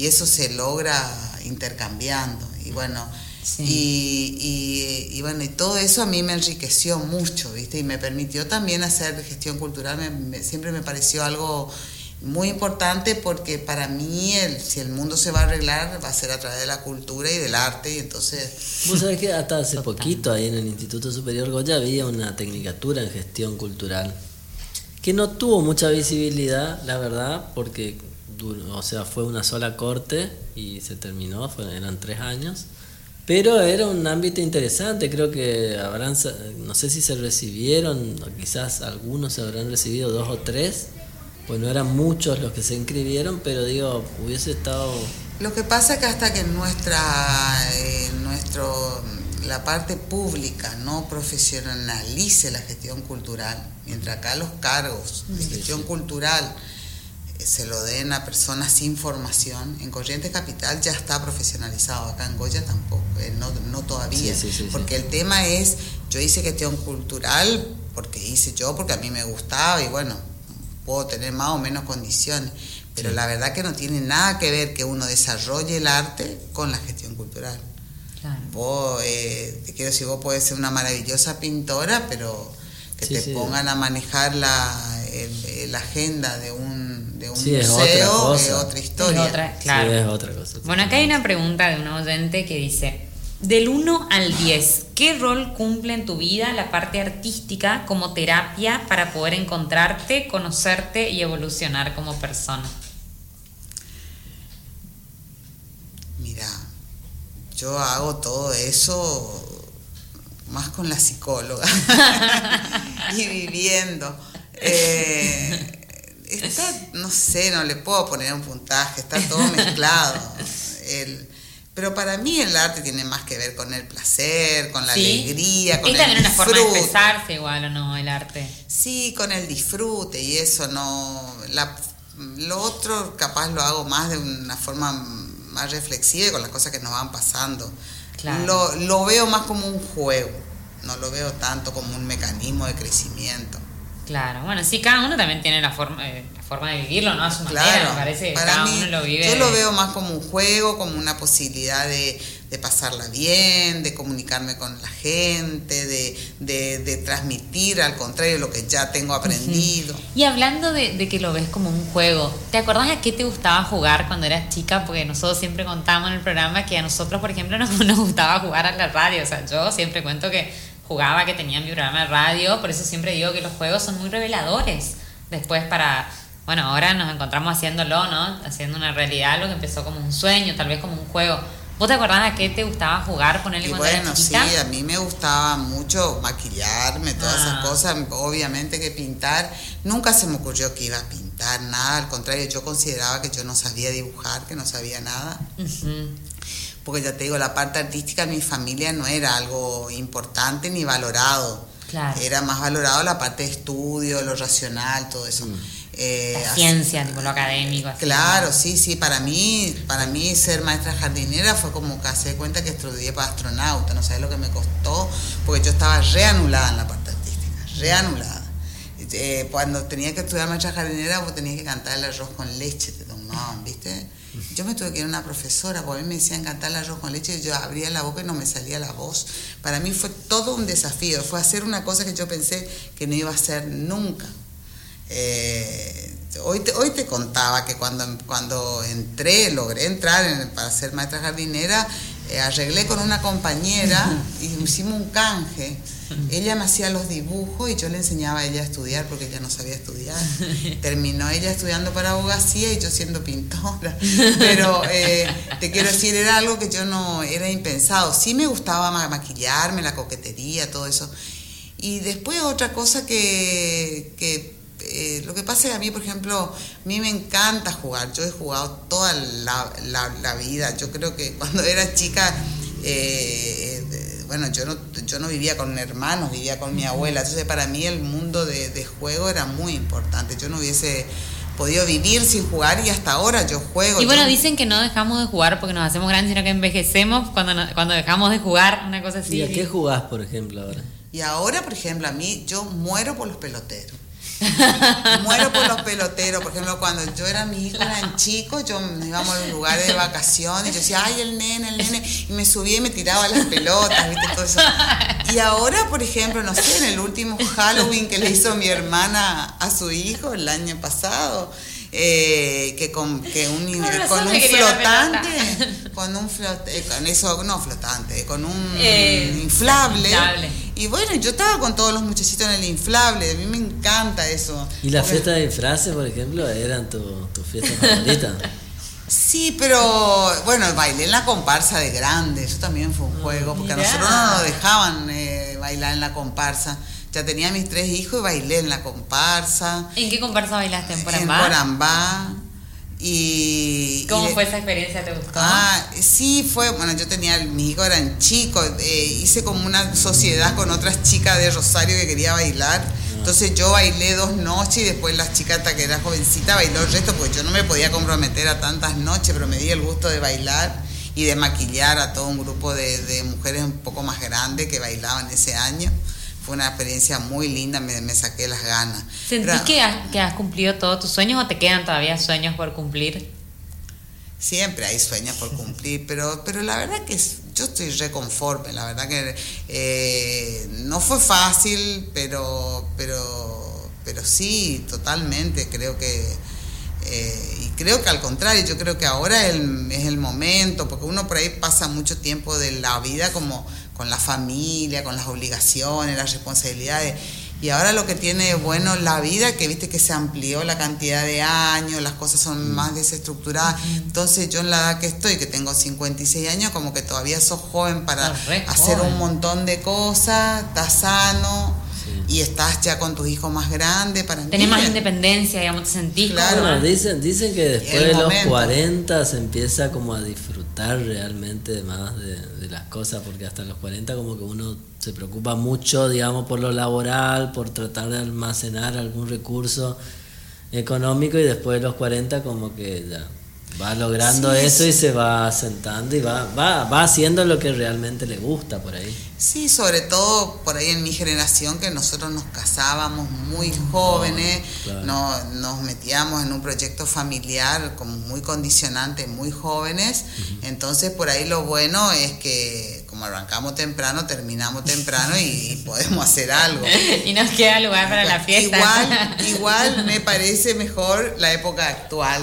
Y eso se logra intercambiando. Y bueno, Sí. y, y- y bueno, y todo eso a mí me enriqueció mucho, ¿viste? Y me permitió también hacer gestión cultural, me- me- siempre me pareció algo muy importante porque para mí el, si el mundo se va a arreglar va a ser a través de la cultura y del arte y entonces Vos sabés que hasta hace poquito ahí en el Instituto Superior Goya había una tecnicatura en gestión cultural que no tuvo mucha visibilidad, la verdad, porque o sea, fue una sola corte y se terminó, fue- eran tres años. Pero era un ámbito interesante, creo que habrán, no sé si se recibieron, o quizás algunos se habrán recibido dos o tres, pues no eran muchos los que se inscribieron, pero digo, hubiese estado Lo que pasa es que hasta que nuestra, eh, nuestro, la parte pública no profesionalice la gestión cultural, mientras acá los cargos de Sí, gestión sí. cultural se lo den a personas sin formación, en Corrientes Capital ya está profesionalizado, acá en Goya tampoco, eh, no, no todavía, Sí, sí, sí, sí. porque el tema es, yo hice gestión cultural porque hice yo, porque a mí me gustaba y bueno, puedo tener más o menos condiciones. Pero la verdad que no tiene nada que ver que uno desarrolle el arte con la gestión cultural. Vos, eh, te quiero decir, vos puedes ser una maravillosa pintora, pero que te pongan a manejar la, la agenda de un, de un museo es otra, historia. otra, claro. es otra cosa. Bueno, acá hay una pregunta de un oyente que dice, del 1 al 10, ¿qué rol cumple en tu vida la parte artística como terapia para poder encontrarte, conocerte y evolucionar como persona? Mira, yo hago todo eso más con la psicóloga y viviendo. Eh, está, no sé, no le puedo poner un puntaje, está todo mezclado. pero para mí el arte tiene más que ver con el placer, con la alegría, con es también una forma de expresarse igual o no, el arte. Sí, con el disfrute y eso no... lo otro capaz lo hago más de una forma más reflexiva y con las cosas que nos van pasando. Lo, lo veo más como un juego, no lo veo tanto como un mecanismo de crecimiento. Claro, bueno, sí, cada uno también tiene la forma, eh, la forma de vivirlo, ¿no? A su manera, me parece que cada uno lo vive. Yo lo veo más como un juego, como una posibilidad de, de pasarla bien, de comunicarme con la gente, de, de, transmitir al contrario lo que ya tengo aprendido. Y hablando de, de, que lo ves como un juego, ¿te acordás a qué te gustaba jugar cuando eras chica? Porque nosotros siempre contamos en el programa que a nosotros, por ejemplo, nos, nos gustaba jugar a la radio. O sea, yo siempre cuento que jugaba, que tenía mi programa de radio, por eso siempre digo que los juegos son muy reveladores. Después para, bueno, ahora nos encontramos haciéndolo, ¿no? Haciendo una realidad, lo que empezó como un sueño, tal vez como un juego. ¿Vos te acordás a qué te gustaba jugar, ponerle y bueno, sí, a mí me gustaba mucho maquillarme, todas esas ah. cosas, obviamente que pintar, nunca se me ocurrió que iba a pintar nada, al contrario, yo consideraba que yo no sabía dibujar, que no sabía nada porque ya te digo, la parte artística en mi familia no era algo importante ni valorado. Era más valorado la parte de estudio, lo racional, todo eso. Mm. Eh, la ciencia, lo académico. claro, sí, sí, para mí, para mí ser maestra jardinera fue como que hace cuenta que estudié para astronauta, no sabes lo que me costó, porque yo estaba reanulada en la parte artística, reanulada. Eh, cuando tenía que estudiar maestra jardinera, pues tenía que cantar el arroz con leche, te tomaban, ¿viste? Yo me tuve que ir a una profesora, porque a mí me decían cantar el arroz con leche y yo abría la boca y no me salía la voz. Para mí fue todo un desafío, fue hacer una cosa que yo pensé que no iba a hacer nunca. Eh, hoy, te, hoy te contaba que cuando, cuando entré, logré entrar para ser maestra jardinera, eh, arreglé con una compañera y hicimos un canje ella me hacía los dibujos y yo le enseñaba a ella a estudiar porque ella no sabía estudiar. Terminó ella estudiando para abogacía y yo siendo pintora. Pero eh, te quiero decir, era algo que yo no, era impensado. Sí me gustaba maquillarme, la coquetería, todo eso. Y después otra cosa que, eh, lo que pasa es que a mí, por ejemplo, a mí me encanta jugar. Yo he jugado toda la, la, vida. Yo creo que cuando era chica... Eh, bueno, yo no, yo no vivía con hermanos, vivía con mi abuela, entonces para mí el mundo de, juego era muy importante. Yo no hubiese podido vivir sin jugar y hasta ahora yo juego. Y bueno, dicen que no dejamos de jugar porque nos hacemos grandes, sino que envejecemos cuando, cuando dejamos de jugar, una cosa así. ¿Y a qué jugás, por ejemplo, ahora? Y ahora, por ejemplo, a mí, yo muero por los peloteros. Muero por los peloteros. Por ejemplo, cuando yo era mi hijo, eran chicos, yo íbamos a un lugar de vacaciones, yo decía, ay, el nene, el nene, y me subía y me tiraba las pelotas, ¿viste? Todo eso. Y ahora, por ejemplo, no sé, en el último Halloween que le hizo mi hermana a su hijo el año pasado, eh, que con, que un, con un flotante, con un flotante, con eso, no flotante, con un eh, inflable. Y bueno, yo estaba con todos los muchachitos en el inflable, a mí me encanta eso. ¿Y la fiesta de disfraces, por ejemplo, eran tu, tu fiesta favorita? Sí, pero bueno, bailé en la comparsa de grande, eso también fue un ah, juego, porque a nosotros no nos dejaban eh, bailar en la comparsa. Ya tenía mis tres hijos y bailé en la comparsa. ¿En qué comparsa bailaste? ¿En Porambá? En Porambá. Y, ¿Cómo fue esa experiencia? ¿Te gustó? Ah, sí, fue, bueno, yo tenía, mis hijos eran chicos, eh, hice como una sociedad con otras chicas de Rosario que quería bailar. Ah. Entonces yo bailé dos noches y después las chicas hasta que era jovencita bailó el resto, porque yo no me podía comprometer a tantas noches, pero me di el gusto de bailar y de maquillar a todo un grupo de, de mujeres un poco más grandes que bailaban ese año fue una experiencia muy linda, me, me saqué las ganas. ¿Sentís que, has, que has cumplido todos tus sueños o te quedan todavía sueños por cumplir? Siempre hay sueños por cumplir, pero, pero la verdad que yo estoy reconforme, la verdad que eh, no fue fácil, pero, pero, pero sí, totalmente, creo que, eh, y creo que al contrario, yo creo que ahora es el, es el momento, porque uno por ahí pasa mucho tiempo de la vida como con la familia, con las obligaciones, las responsabilidades. Y ahora lo que tiene bueno la vida, que viste que se amplió la cantidad de años, las cosas son más desestructuradas. Entonces yo en la edad que estoy, que tengo 56 años, como que todavía sos joven para hacer un montón de cosas, estás sano y estás ya con tus hijos más grandes para Tenés más independencia, digamos, te sentís claro. dicen, dicen que después de los 40 se empieza como a disfrutar realmente más de, de, las cosas, porque hasta los 40 como que uno se preocupa mucho, digamos, por lo laboral, por tratar de almacenar algún recurso económico y después de los 40 como que ya va logrando eso y se va sentando y va, va, va haciendo lo que realmente le gusta por ahí. Sí, sobre todo por ahí en mi generación que nosotros nos casábamos muy jóvenes, no, nos metíamos en un proyecto familiar como muy condicionante, muy jóvenes, entonces por ahí lo bueno es que como arrancamos temprano, terminamos temprano y, podemos hacer algo. y nos queda lugar para la fiesta. Igual, igual me parece mejor la época actual.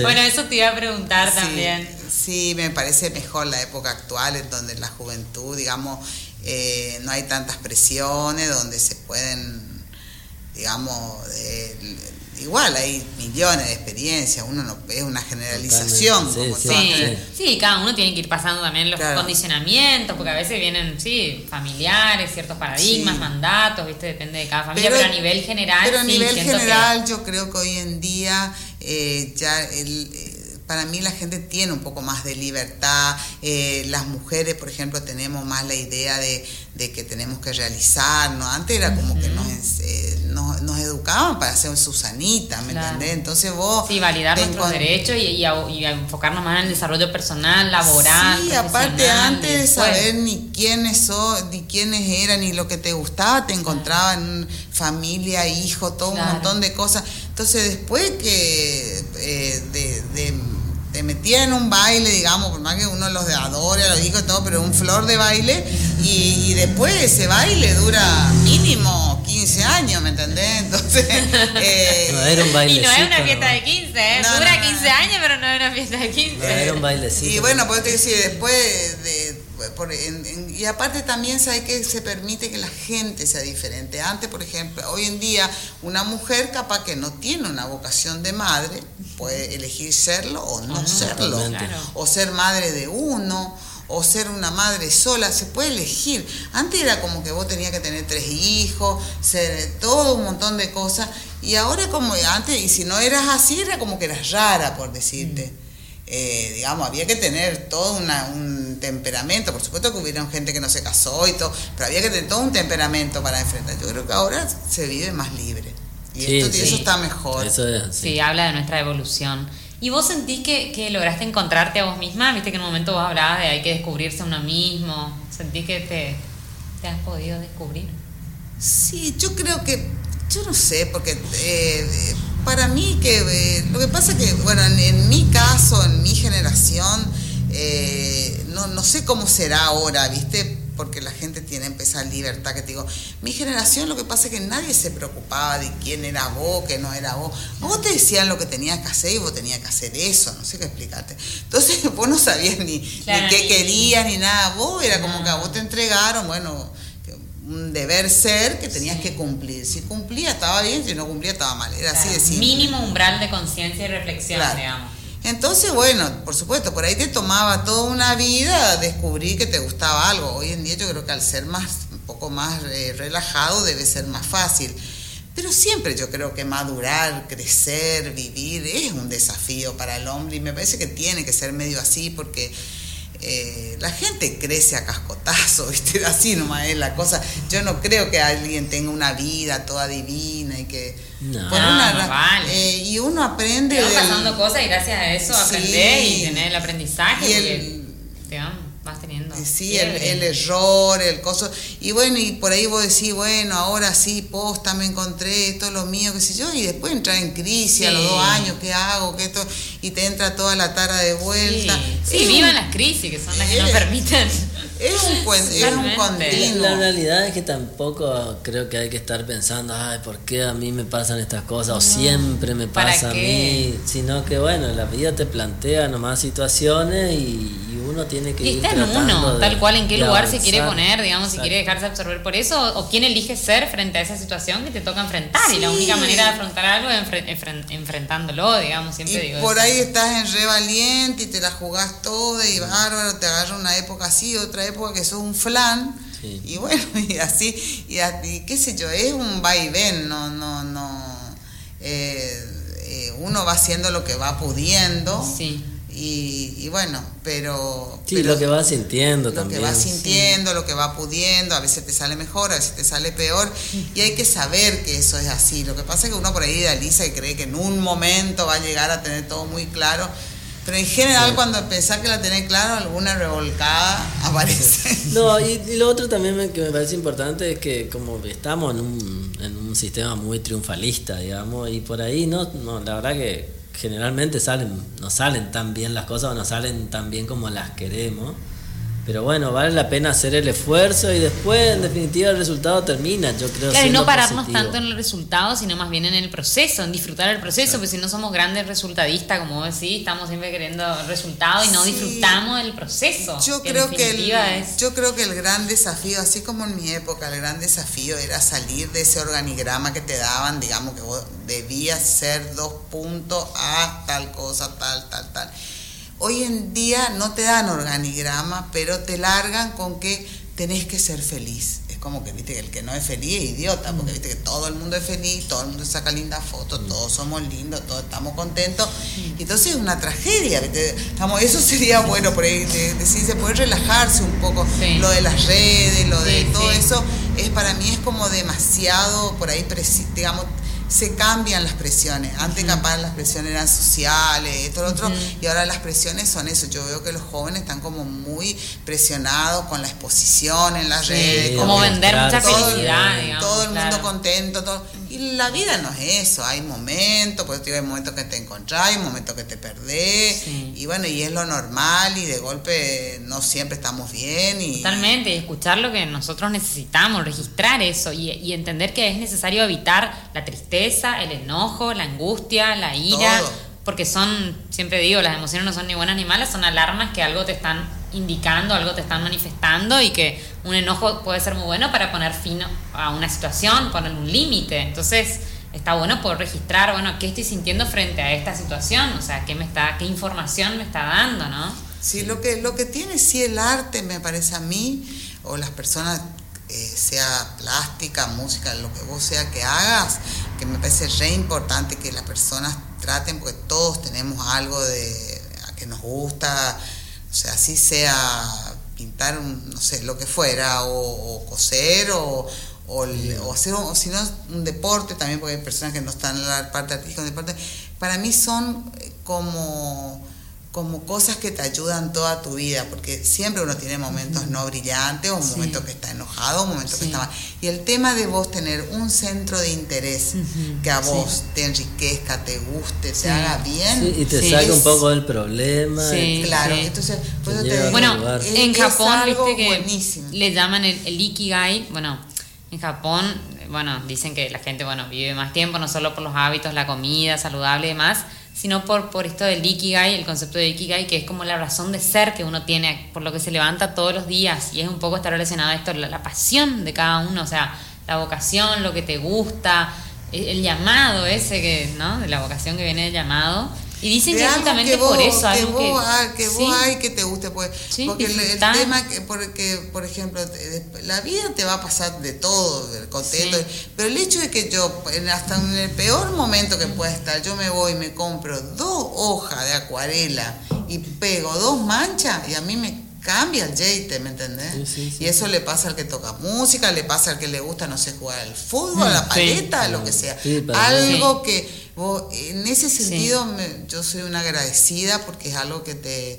Bueno, eso te iba a preguntar también. Sí, me parece mejor la época actual en donde la juventud, digamos, eh, no hay tantas presiones, donde se pueden, digamos, igual hay millones de experiencias, uno no es una generalización. Sí, cada uno tiene que ir pasando también los condicionamientos, porque a veces vienen, sí, familiares, ciertos paradigmas, mandatos, ¿viste? depende de cada familia, pero, a nivel general. Pero a nivel general yo creo que hoy en día eh, ya el eh, para mí la gente tiene un poco más de libertad. Eh, las mujeres, por ejemplo, tenemos más la idea de, que tenemos que realizarnos. Antes era como que eh, nos, nos, educaban para ser Susanita, ¿me entendés? Entonces vos... Sí, validar nuestros derechos y, y, enfocarnos más en el desarrollo personal, laboral. Sí, aparte antes de saber ni quiénes son, ni quiénes eran, ni lo que te gustaba, te encontraban familia, hijo, todo un montón de cosas. Entonces después que eh, de, de te metía en un baile, digamos, por más que uno los adore, los hijos y todo, pero un flor de baile, y, después ese baile dura mínimo 15 años, ¿me entendés? Entonces. Eh, no era un baile. Y no es una fiesta de 15, ¿eh? dura 15 años, pero no es una fiesta de 15. No, era un bailecito. Y bueno, pues te decir, después de por, y aparte también sabe que se permite que la gente sea diferente. Antes, por ejemplo, hoy en día una mujer capaz que no tiene una vocación de madre puede elegir serlo o no serlo, o ser madre de uno o ser una madre sola, se puede elegir. Antes era como que vos tenías que tener tres hijos, ser todo un montón de cosas, y ahora como antes, y si no eras así, era como que eras rara, por decirte. Mm. Eh, digamos, había que tener todo un temperamento, por supuesto que hubieron gente que no se casó y todo, pero había que tener todo un temperamento para enfrentar. Yo creo que ahora se vive más libre y, eso está mejor. Eso sí. habla de nuestra evolución. ¿Y vos sentís que, lograste encontrarte a vos misma? Viste que en un momento vos hablabas de hay que descubrirse a uno mismo. ¿Sentís que te, te has podido descubrir? Sí, yo creo que, yo no sé, porque eh, para mí que eh, lo que pasa que, bueno, en, mi caso, en mi generación, eh, no, no, sé cómo será ahora, ¿viste? Porque la gente tiene esa libertad que te digo. Mi generación lo que pasa es que nadie se preocupaba de quién era vos, qué no era vos. Vos te decían lo que tenías que hacer y vos tenías que hacer eso, no sé qué explicarte. Entonces vos no sabías ni, qué querías ni nada. Vos era como que a vos te entregaron, bueno un deber ser que tenías que cumplir. Si cumplía estaba bien, si no cumplía estaba mal. Era así de simple. Mínimo umbral de conciencia y reflexión, digamos. Entonces, bueno, por supuesto, por ahí te tomaba toda una vida descubrir que te gustaba algo. Hoy en día yo creo que al ser más, un poco más eh, relajado debe ser más fácil. Pero siempre yo creo que madurar, crecer, vivir es un desafío para el hombre y me parece que tiene que ser medio así porque eh, la gente crece a cascotazo, ¿viste? así nomás es la cosa. Yo no creo que alguien tenga una vida toda divina y que... No, vale. Eh, y uno aprende... Te pasando cosas y gracias a eso aprendés y tenés el aprendizaje. Y el, te vas vas teniendo. Sí, el, el error, el coso. Y bueno, y por ahí vos decís, bueno, ahora sí, posta, me encontré, esto es lo mío, qué sé yo, y después entrar en crisis a los Sí. dos años, ¿qué hago? ¿Qué esto? Y te entra toda la tara de vuelta. Sí, sí, vivan las crisis, que son las que nos Eh, permiten. Es un, cuen- es un continuo. La realidad es que tampoco creo que hay que estar pensando, ay, ¿por qué a mí me pasan estas cosas? O siempre me ¿Para pasa a mí. Sino que, bueno, la vida te plantea nomás situaciones y, y uno tiene que Y ir está en uno, de- tal cual, en qué lugar se quiere poner, digamos, si quiere dejarse absorber por eso, o quién elige ser frente a esa situación que te toca enfrentar. Y la única manera de afrontar algo es enfre- enfren- enfrentándolo, digamos, siempre Y digo. por eso. ahí estás en re valiente y te la jugás toda y bárbaro, te agarra una época así, otra época que sos un flan. Sí. Y bueno, y así, y, a- y qué sé yo, es un vaivén, no, no, no. eh, eh, uno va haciendo lo que va pudiendo. Sí. Y, y bueno, pero. Sí, pero lo que vas sintiendo lo también. que vas sintiendo, lo que va pudiendo, a veces te sale mejor, a veces te sale peor, y hay que saber que eso es así. Lo que pasa es que uno por ahí idealiza y cree que en un momento va a llegar a tener todo muy claro, pero en general Sí. cuando pensás que la tenés claro, alguna revolcada aparece. No, y, y lo otro también me- que me parece importante es que como estamos en un, en un sistema muy triunfalista, digamos, y por ahí no, no, la verdad que generalmente salen, no salen tan bien las cosas o no salen tan bien como las queremos. Pero bueno, vale la pena hacer el esfuerzo y después, en definitiva, el resultado termina, yo creo. Claro, y no pararnos positivo. tanto en el resultado, sino más bien en el proceso, en disfrutar el proceso, porque si no somos grandes resultadistas, como vos decís, estamos siempre queriendo resultado y no Sí. disfrutamos del proceso. Yo creo que el, es- yo creo que el gran desafío, así como en mi época, el gran desafío era salir de ese organigrama que te daban, digamos que vos debías ser dos puntos a tal cosa, tal, tal, tal. Hoy en día no te dan organigrama, pero te largan con que tenés que ser feliz. Es como que viste el que no es feliz es idiota, porque viste que todo el mundo es feliz, todo el mundo saca lindas fotos, todos somos lindos, todos estamos contentos. Y Entonces es una tragedia, ¿viste? Estamos, eso sería bueno por ahí, de- decir, se puede relajarse un poco. Sí. Lo de las redes, lo de Sí, todo sí. eso, es para mí es como demasiado, por ahí, digamos, se cambian las presiones. Antes capaz las presiones eran sociales, esto, lo otro, y ahora las presiones son eso. Yo veo que los jóvenes están como muy presionados con la exposición en las Sí, redes. como que vender mucha todo, felicidad, el- digamos. todo el mundo contento, todo. Y la vida no es eso, hay momentos, pues hay momentos que te encontrás, hay momentos que te perdés, Sí. y bueno, y es lo normal, y de golpe no siempre estamos bien. Y, Totalmente, y escuchar lo que nosotros necesitamos, registrar eso y, y entender que es necesario evitar la tristeza, el enojo, la angustia, la ira, Todo. Porque son, siempre digo, las emociones no son ni buenas ni malas, son alarmas que algo te están indicando, algo te están manifestando y que un enojo puede ser muy bueno para poner fin a una situación, poner un límite. Entonces, está bueno poder registrar, bueno, qué estoy sintiendo frente a esta situación, o sea, qué me está, qué información me está dando, ¿no? Sí, lo que, lo que tiene sí el arte, me parece a mí, o las personas, eh, sea plástica, música, lo que vos sea que hagas, que me parece re importante que las personas traten, porque todos tenemos algo de que nos gusta, o sea, así sea pintar, un, no sé, lo que fuera, o, o coser, o, o, el- o hacer, un- o si no, un deporte también, porque hay personas que no están en la parte artística, un deporte, para mí son eh, como como cosas que te ayudan toda tu vida, porque siempre uno tiene momentos no brillantes, o un Sí. momento que está enojado, un momento que está mal. Y el tema de vos tener un centro de interés que a Sí. vos te enriquezca, te guste, Sí. te haga bien. Sí, y te Sí. saca un poco del problema. Sí. Claro, Sí. entonces, por eso Te te Bueno, es- en es Japón, algo viste que buenísimo. le llaman el, el Ikigai. Bueno, en Japón, bueno, dicen que la gente, bueno, vive más tiempo, no solo por los hábitos, la comida saludable y demás, sino por, por esto del Ikigai, el concepto de Ikigai, que es como la razón de ser que uno tiene, por lo que se levanta todos los días. Y es un poco estar relacionado a esto, la, la pasión de cada uno, o sea, la vocación, lo que te gusta, el, el llamado ese que, ¿no? De la vocación que viene del llamado. Y dicen justamente que vos, por eso, que algo vos, que, ah, que vos sí. hay que te guste pues Sí, porque el, tema que porque por ejemplo te- la vida te va a pasar de todo de contento Sí. pero el hecho de que yo en- hasta en el peor momento que pueda estar yo me voy y me compro dos hojas de acuarela y pego dos manchas y a mí me cambia el jeite, ¿me entendés? Sí, sí, sí. y eso le pasa al que toca música, le pasa al que le gusta, no sé, jugar al fútbol, a la Sí. paleta, lo que sea. Algo que vos, en ese sentido me- yo soy una agradecida porque es algo que te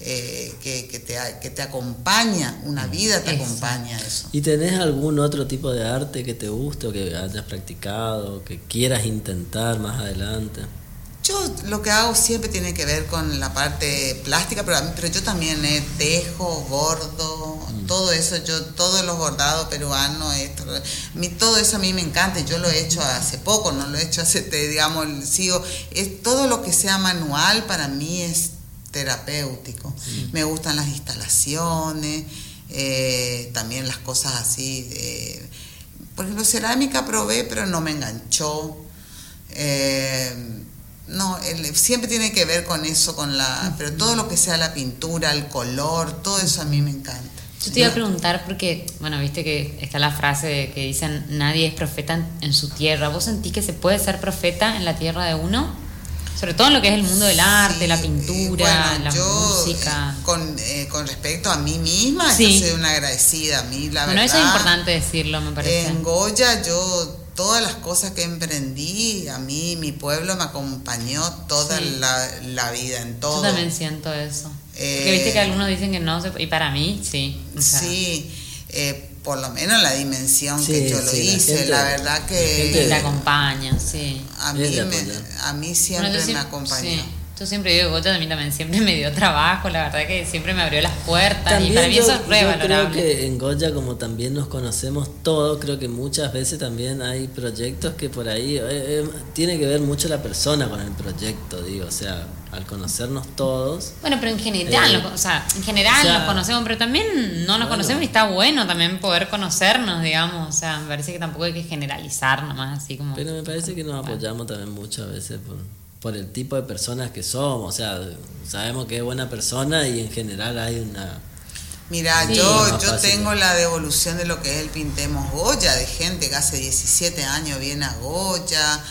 eh, que, que, te, que te acompaña, una vida te acompaña eso. ¿Y tenés algún otro tipo de arte que te guste o que hayas practicado, que quieras intentar más adelante? Yo lo que hago siempre tiene que ver con la parte plástica, pero, pero yo también eh, tejo, bordo, mm. todo eso, yo todos los bordados peruanos, esto, todo eso a mí me encanta, yo lo he hecho hace poco, no lo he hecho hace, digamos, sigo, es, todo lo que sea manual para mí es terapéutico. Me gustan las instalaciones, eh, también las cosas así. por ejemplo, cerámica probé, pero no me enganchó. Eh, no, siempre tiene que ver con eso, con la, pero todo lo que sea la pintura, el color, todo eso a mí me encanta. Yo te iba a preguntar porque, bueno, viste que está la frase que dicen nadie es profeta en su tierra. ¿Vos sentís que se puede ser profeta en la tierra de uno? Sobre todo en lo que es el mundo del arte, la eh, pintura, la música. Eh, con, eh, con respecto a mí misma, yo soy una agradecida. A mí, la bueno, eso es importante decirlo, me parece. En Goya, yo, todas las cosas que emprendí, a mí, mi pueblo me acompañó toda la, vida, en todo. Yo también siento eso. Porque viste que algunos dicen que no, y para mí, sí. sí por lo menos la dimensión que yo lo hice, la, verdad que... La acompaña, sí. A mí, a mí siempre me acompañó. Yo siempre digo, Goya a mí también siempre me dio trabajo, la verdad que siempre me abrió las puertas y para mí eso es re Yo creo que en Goya, como también nos conocemos todos, creo que muchas veces también hay proyectos que por ahí eh, eh, tiene que ver mucho la persona con el proyecto, digo, o sea, al conocernos todos. Bueno, pero en general, eh, o sea, en general nos conocemos, pero también no nos conocemos y está bueno también poder conocernos, digamos, o sea, me parece que tampoco hay que generalizar nomás, así como... Pero me parece que nos apoyamos también mucho a veces por por el tipo de personas que somos. O sea, sabemos que es buena persona y en general hay una... Mira, yo, yo tengo la devolución de lo que es el Pintemos Goya, de gente que hace 17 años viene a Goya,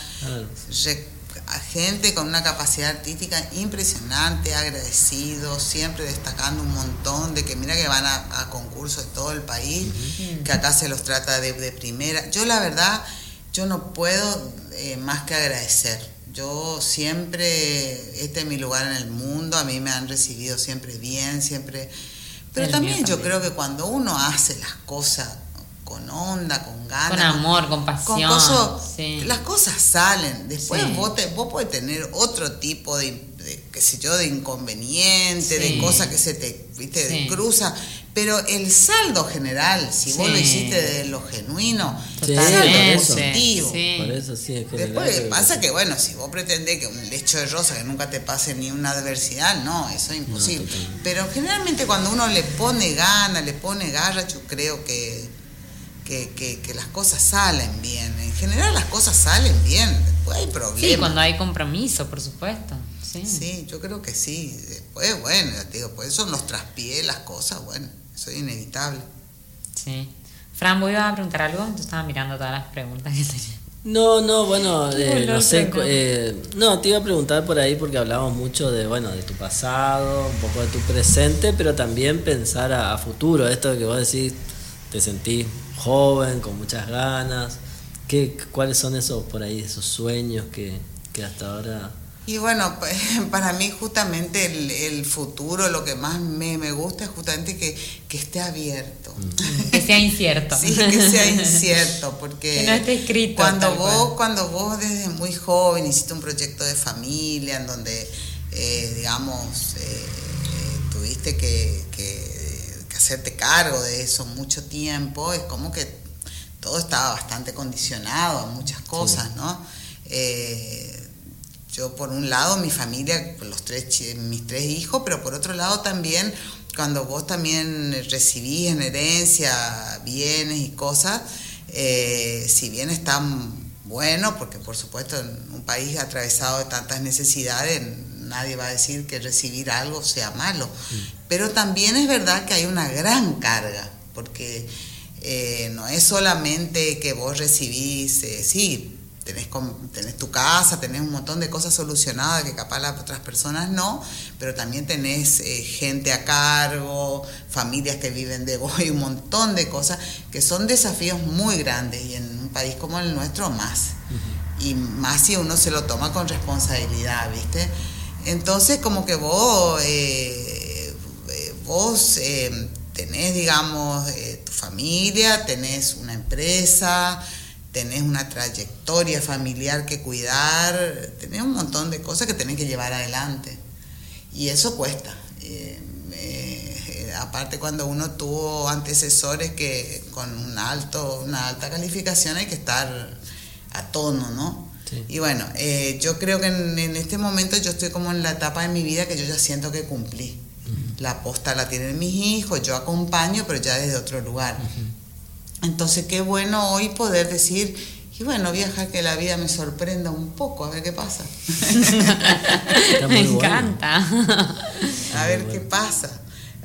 gente con una capacidad artística impresionante, agradecido, siempre destacando un montón de que mira que van a, concursos de todo el país, que acá se los trata de, primera. Yo la verdad, yo no puedo eh, más que agradecer yo siempre, este es mi lugar en el mundo, a mí me han recibido siempre bien, siempre... Pero también, yo creo que cuando uno hace las cosas con onda, con ganas. Con amor, con pasión. Las cosas salen. Después vos, te, vos podés tener otro tipo de, qué sé yo, de inconveniente, de cosas que se te, viste, cruza pero el saldo general, si vos lo hiciste de lo genuino, el saldo positivo. Por eso sí, Después pasa que, bueno, si vos pretendés que un lecho de rosa, que nunca te pase ni una adversidad, no, eso es imposible. pero generalmente cuando uno le pone gana, le pone garra, yo creo que, que, que, las cosas salen bien. En general las cosas salen bien, después hay problemas. Sí, cuando hay compromiso, por supuesto. Sí. yo creo que sí. Después, bueno, digo, pues eso nos traspié las cosas, bueno. Eso es inevitable. Sí. Fran, ¿vos ibas a preguntar algo? Yo estaba mirando todas las preguntas que tenía. No, no, bueno, eh, no sé, eh, no, te iba a preguntar por ahí porque hablamos mucho de, bueno, de tu pasado, un poco de tu presente, pero también pensar a, futuro, esto de que vos decís, te sentís joven, con muchas ganas, ¿qué, ¿cuáles son esos, por ahí, esos sueños que, que hasta ahora y bueno, para mí justamente el, futuro, lo que más me, gusta es justamente que, esté abierto. Que sea incierto. sí, que sea incierto, porque que no esté escrito. Cuando vos, cuando vos desde muy joven hiciste un proyecto de familia en donde, eh, digamos, eh, eh, tuviste que, hacerte cargo de eso mucho tiempo, es como que todo estaba bastante condicionado a muchas cosas, ¿no? Yo por un lado mi familia, los tres, mis tres hijos, pero por otro lado también cuando vos también recibís en herencia bienes y cosas, eh, si bien están buenos, porque por supuesto en un país atravesado de tantas necesidades, nadie va a decir que recibir algo sea malo, pero también es verdad que hay una gran carga, porque eh, no es solamente que vos recibís, eh, sí, tenés, tenés tu casa, tenés un montón de cosas solucionadas que capaz las otras personas no, pero también tenés eh, gente a cargo, familias que viven de vos y un montón de cosas que son desafíos muy grandes y en un país como el nuestro más. Y más si uno se lo toma con responsabilidad, ¿viste? Entonces como que vos... Eh, vos tenés, digamos, tu familia, tenés una empresa, tenés una trayectoria familiar que cuidar, tenés un montón de cosas que tenés que llevar adelante. Y eso cuesta. Eh, eh, aparte cuando uno tuvo antecesores que con un alto, una alta calificación hay que estar a tono, ¿no? Y bueno, eh, yo creo que en, este momento yo estoy como en la etapa de mi vida que yo ya siento que cumplí. La posta la tienen mis hijos, yo acompaño, pero ya desde otro lugar. Entonces, qué bueno hoy poder decir, y bueno, viajar que la vida me sorprenda un poco, a ver qué pasa. me encanta. A ver qué pasa.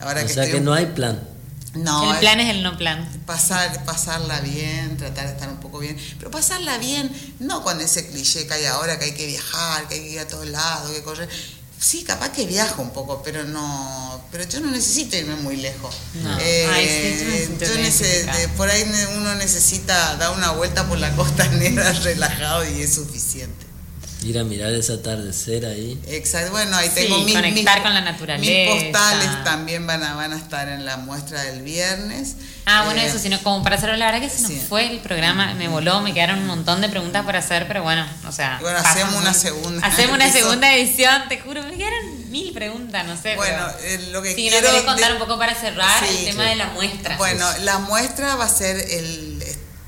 Ahora o sea que no hay plan. No, el plan es, el no plan. Pasar, pasarla bien, tratar de estar un poco bien. Pero pasarla bien, no con ese cliché que hay ahora, que hay que viajar, que hay que ir a todos lados, que correr sí, capaz que viajo un poco, pero no, pero yo no necesito irme muy lejos. Eh, por ahí uno necesita dar una vuelta por la costa negra relajado y es suficiente. Ir a mirar ese atardecer ahí. Exacto, bueno, ahí tengo mis, conectar con la naturaleza. Mis postales también van a, van a estar en la muestra del viernes. Ah, bueno, eh, eso, sino como para hacerlo, la verdad que se nos fue el programa, me voló, me quedaron un montón de preguntas por hacer, pero bueno, o sea. Bueno, hacemos una segunda. Hacemos una segunda edición, te juro, me quedaron mil preguntas, no sé. Bueno, eh, lo que sí, quiero. Sí, contar un poco para cerrar el tema de la muestra. Bueno, la muestra va a ser el.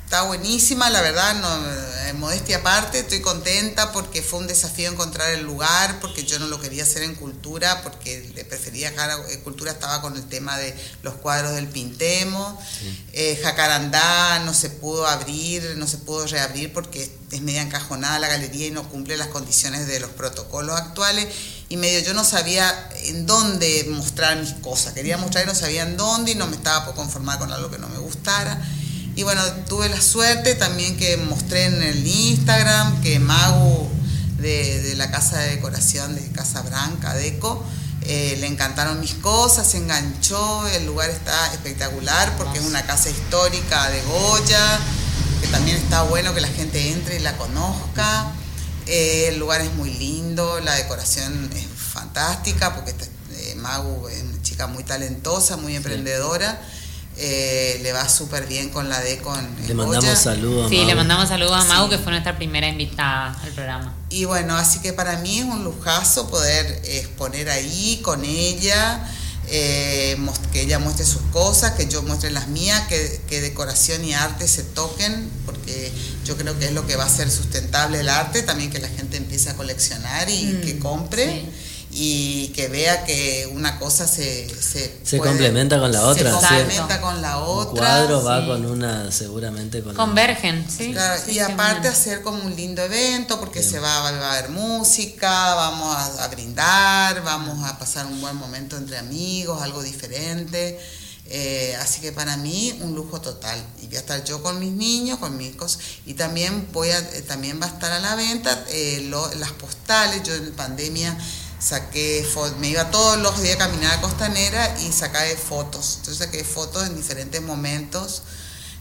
Está buenísima, la verdad, no modestia aparte, estoy contenta porque fue un desafío encontrar el lugar, porque yo no lo quería hacer en cultura, porque prefería eh, cultura, estaba con el tema de los cuadros del Pintemo. Eh, Jacarandá no se pudo abrir, no se pudo reabrir porque es media encajonada la galería y no cumple las condiciones de los protocolos actuales. Y medio yo no sabía en dónde mostrar mis cosas. Quería mostrar y no sabía en dónde y no me estaba por conformar con algo que no me gustara. Y bueno, tuve la suerte también que mostré en el Instagram que Magu de, la casa de decoración de Casa Branca, Deco, eh, le encantaron mis cosas, se enganchó, el lugar está espectacular porque es una casa histórica de Goya, que también está bueno que la gente entre y la conozca. Eh, el lugar es muy lindo, la decoración es fantástica porque eh, Magu es una chica muy talentosa, muy emprendedora. Eh, le va súper bien con la D con Le mandamos saludos. Sí, le mandamos saludos a Mau, que fue nuestra primera invitada al programa. Y bueno, así que para mí es un lujazo poder exponer ahí con ella, eh, que ella muestre sus cosas, que yo muestre las mías, que, decoración y arte se toquen, porque yo creo que es lo que va a ser sustentable el arte, también que la gente empiece a coleccionar y mm, que compre y que vea que una cosa se se, complementa con la otra se complementa con la otra un cuadro va con una seguramente con convergen sí, y aparte hacer como un lindo evento porque se va, va, a haber música vamos a, brindar vamos a pasar un buen momento entre amigos algo diferente eh, así que para mí un lujo total. Y voy a estar yo con mis niños con mis cosas y también voy a eh, también va a estar a la venta eh, las postales. Yo en pandemia saqué me iba todos los días a caminar a Costanera y sacaba fotos. Entonces saqué fotos en diferentes momentos,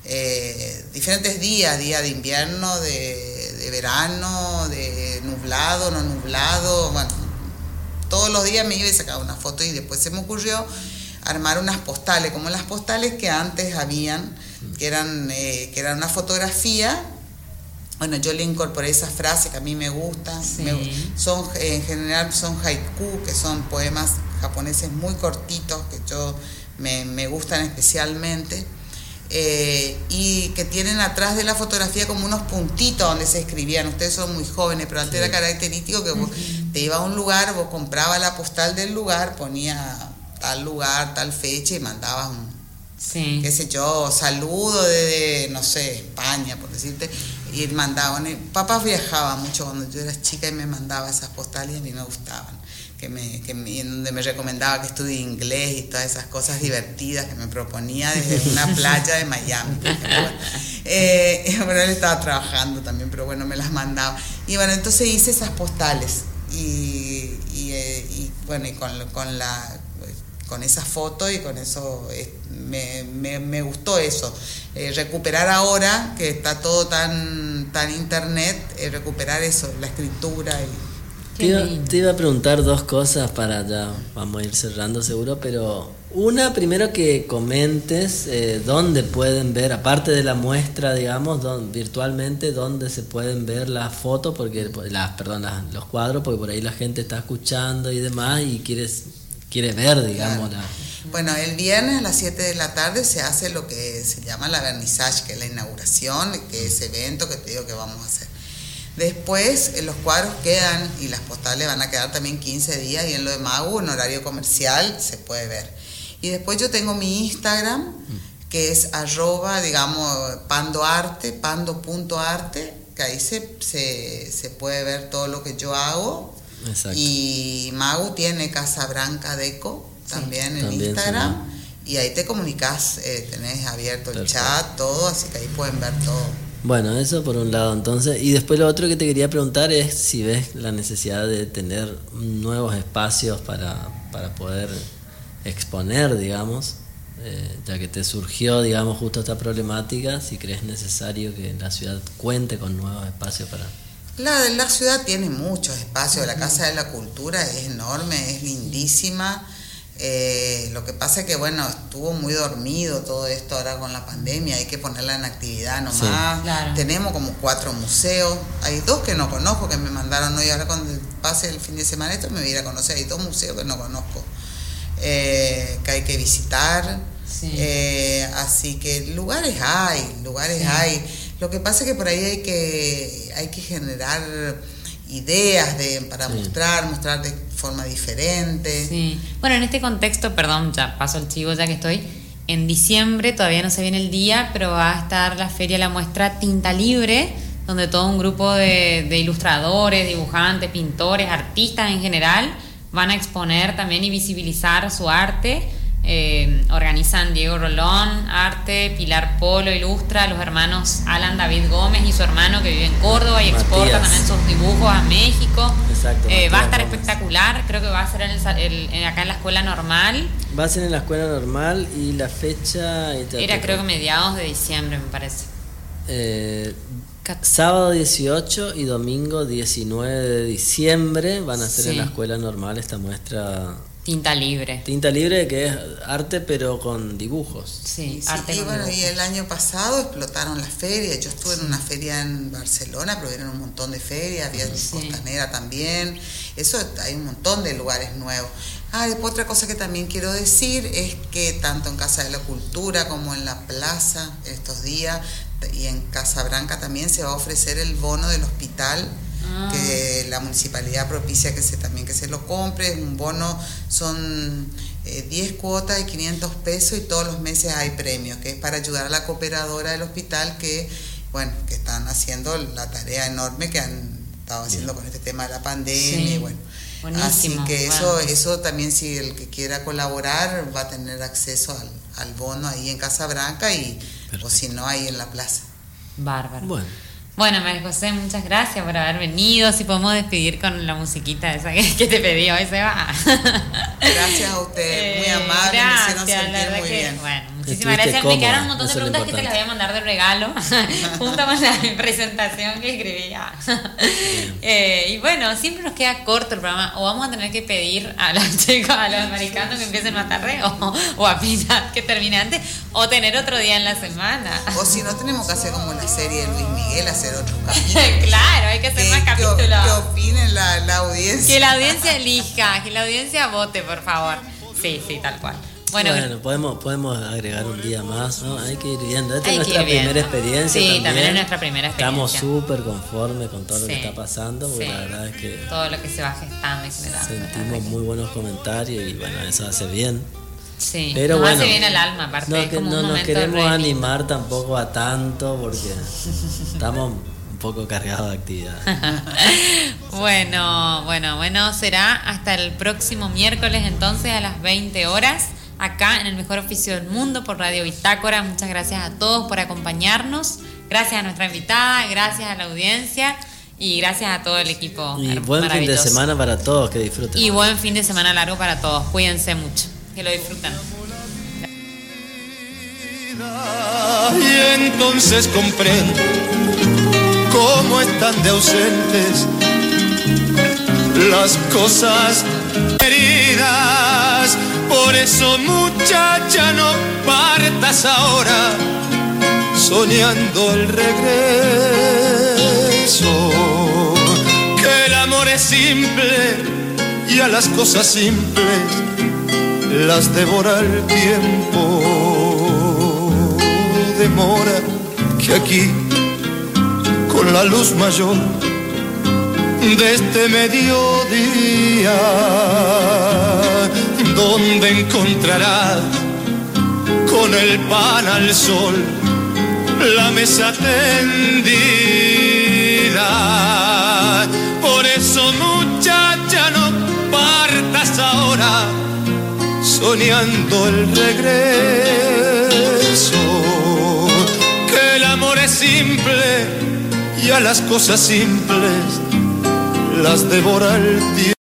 eh, diferentes días, día de invierno, de, de, verano, de nublado, no nublado, bueno, todos los días me iba y sacaba una foto y después se me ocurrió armar unas postales, como las postales que antes habían, que eran, eh, que eran una fotografía bueno, yo le incorporé esas frases que a mí me gustan. son, en general son haiku, que son poemas japoneses muy cortitos, que yo me, gustan especialmente. Eh, y que tienen atrás de la fotografía como unos puntitos donde se escribían. Ustedes son muy jóvenes, pero antes era característico que vos te iba a un lugar, vos comprabas la postal del lugar, ponía tal lugar, tal fecha y mandabas un, sí. qué sé yo, saludo desde, no sé, España, por decirte, y mandaban. Papá viajaba mucho cuando yo era chica y me mandaba esas postales y a mí me gustaban. Que me, que donde me recomendaba que estudie inglés y todas esas cosas divertidas que me proponía desde una playa de Miami. Eh, bueno, él estaba trabajando también, pero bueno, me las mandaba. Y bueno, entonces hice esas postales y, y, eh, y bueno, y con, con la con esa foto y con eso eh, me, gustó eso. Eh, recuperar ahora, que está todo tan, tan internet, eh, recuperar eso, la escritura. Te iba, te iba, a preguntar dos cosas para ya, vamos a ir cerrando seguro, pero una, primero que comentes eh, dónde pueden ver, aparte de la muestra, digamos, virtualmente, dónde se pueden ver las fotos, porque las, perdón, los cuadros, porque por ahí la gente está escuchando y demás y quiere, quiere ver, digamos, la, bueno, el viernes a las 7 de la tarde se hace lo que se llama la vernissage, que es la inauguración, que es ese evento que te digo que vamos a hacer. Después eh, los cuadros quedan y las postales van a quedar también 15 días y en lo de Magu, en horario comercial, se puede ver. Y después yo tengo mi Instagram, que es arroba, digamos, pandoarte, pando.arte, que ahí se, se, puede ver todo lo que yo hago. Exacto. Y Magu tiene Casa Branca Deco también en Instagram. Y ahí te comunicas, eh, tenés abierto el chat, todo, así que ahí pueden ver todo. Bueno, eso por un lado entonces. Y después lo otro que te quería preguntar es si ves la necesidad de tener nuevos espacios para, para poder exponer, digamos, eh, ya que te surgió, digamos, justo esta problemática, si crees necesario que la ciudad cuente con nuevos espacios para... La, la ciudad tiene muchos espacios, la Casa de la Cultura es enorme, es lindísima eh, lo que pasa es que, bueno, estuvo muy dormido todo esto ahora con la pandemia, hay que ponerla en actividad nomás. Tenemos como cuatro museos, hay dos que no conozco que me mandaron hoy, ahora cuando pase el fin de semana esto me voy a ir a conocer, hay dos museos que no conozco, eh, que hay que visitar. Eh, así que lugares hay, lugares hay. Lo que pasa es que por ahí hay que, hay que generar ideas de, para mostrar, mostrar de forma diferente. Bueno, en este contexto, perdón, ya paso el chivo ya que estoy. En diciembre, todavía no se viene el día, pero va a estar la feria, la muestra Tinta Libre, donde todo un grupo de ilustradores, dibujantes, pintores, artistas en general van a exponer también y visibilizar su arte eh, organizan Diego Rolón, Arte, Pilar Polo, Ilustra, los hermanos Alan David Gómez y su hermano que vive en Córdoba y exporta también sus dibujos a México. Eh, va a estar espectacular, creo que va a ser en acá en la escuela normal. Va a ser en la escuela normal y la fecha... Era creo que mediados de diciembre me parece. Eh, sábado 18 y domingo 19 de diciembre van a ser en la escuela normal esta muestra Tinta libre. Tinta libre que es arte pero con dibujos. Sí, arte y bueno, y el año pasado explotaron las ferias. Yo estuve en una feria en Barcelona, pero eran un montón de ferias, había en Costanera también. Eso hay un montón de lugares nuevos. Ah, después otra cosa que también quiero decir es que tanto en Casa de la Cultura como en la plaza estos días y en Casa Branca también se va a ofrecer el bono del hospital que la municipalidad propicia que se también que se lo compre, un bono son 10 eh, cuotas de 500 pesos y todos los meses hay premios, que es para ayudar a la cooperadora del hospital que, bueno, que están haciendo la tarea enorme que han estado haciendo con este tema de la pandemia y bueno. Así que eso, eso también si el que quiera colaborar va a tener acceso al, al bono ahí en Casa Branca y o si no ahí en la plaza. Bárbaro. Bueno. Bueno, María José, muchas gracias por haber venido. Si podemos despedir con la musiquita esa que, te pedí hoy, se va. Gracias a usted, muy amable, gracias, me hicieron sentir muy bien. Bueno, muchísimas gracias. me quedaron un montón de preguntas que te las voy a mandar de regalo, junto con la presentación que escribía. Eh, y bueno, siempre nos queda corto el programa. O vamos a tener que pedir a los chicos, a los americanos que empiecen más tarde, o, o a Pinar que termine antes, o tener otro día en la semana. O si no, tenemos que hacer como la serie de Luis Miguel, hacer otros capítulos. claro, hay que hacer más capítulos. Que opinen la, la audiencia. Que la audiencia elija, que la audiencia vote, por favor. Sí, sí, tal cual. Bueno, podemos, podemos agregar un día más, ¿no? Hay que ir viendo. Esta es nuestra primera experiencia. Sí, también. es nuestra primera experiencia. Estamos súper conformes con todo lo que está pasando, porque la verdad es que. Todo lo que se va gestando y Sentimos muy buenos comentarios y bueno, eso hace bien. Sí, pero bueno, hace bien el alma, aparte. No, no nos queremos animar tampoco a tanto porque estamos un poco cargados de actividad. bueno, bueno, bueno, será hasta el próximo miércoles entonces a las 20 horas acá en el mejor oficio del mundo por Radio Bitácora. Muchas gracias a todos por acompañarnos. Gracias a nuestra invitada, gracias a la audiencia y gracias a todo el equipo. Y buen fin de semana para todos, que disfruten. Y buen fin de semana largo para todos. Cuídense mucho, que lo disfruten. Y entonces comprendo cómo están de ausentes las cosas heridas. Por eso muchacha no partas ahora soñando el regreso. Que el amor es simple y a las cosas simples las devora el tiempo. Demora que aquí con la luz mayor de este mediodía, donde encontrarás con el pan al sol la mesa tendida. Por eso muchacha no partas ahora soñando el regreso, que el amor es simple y a las cosas simples las devora el tiempo.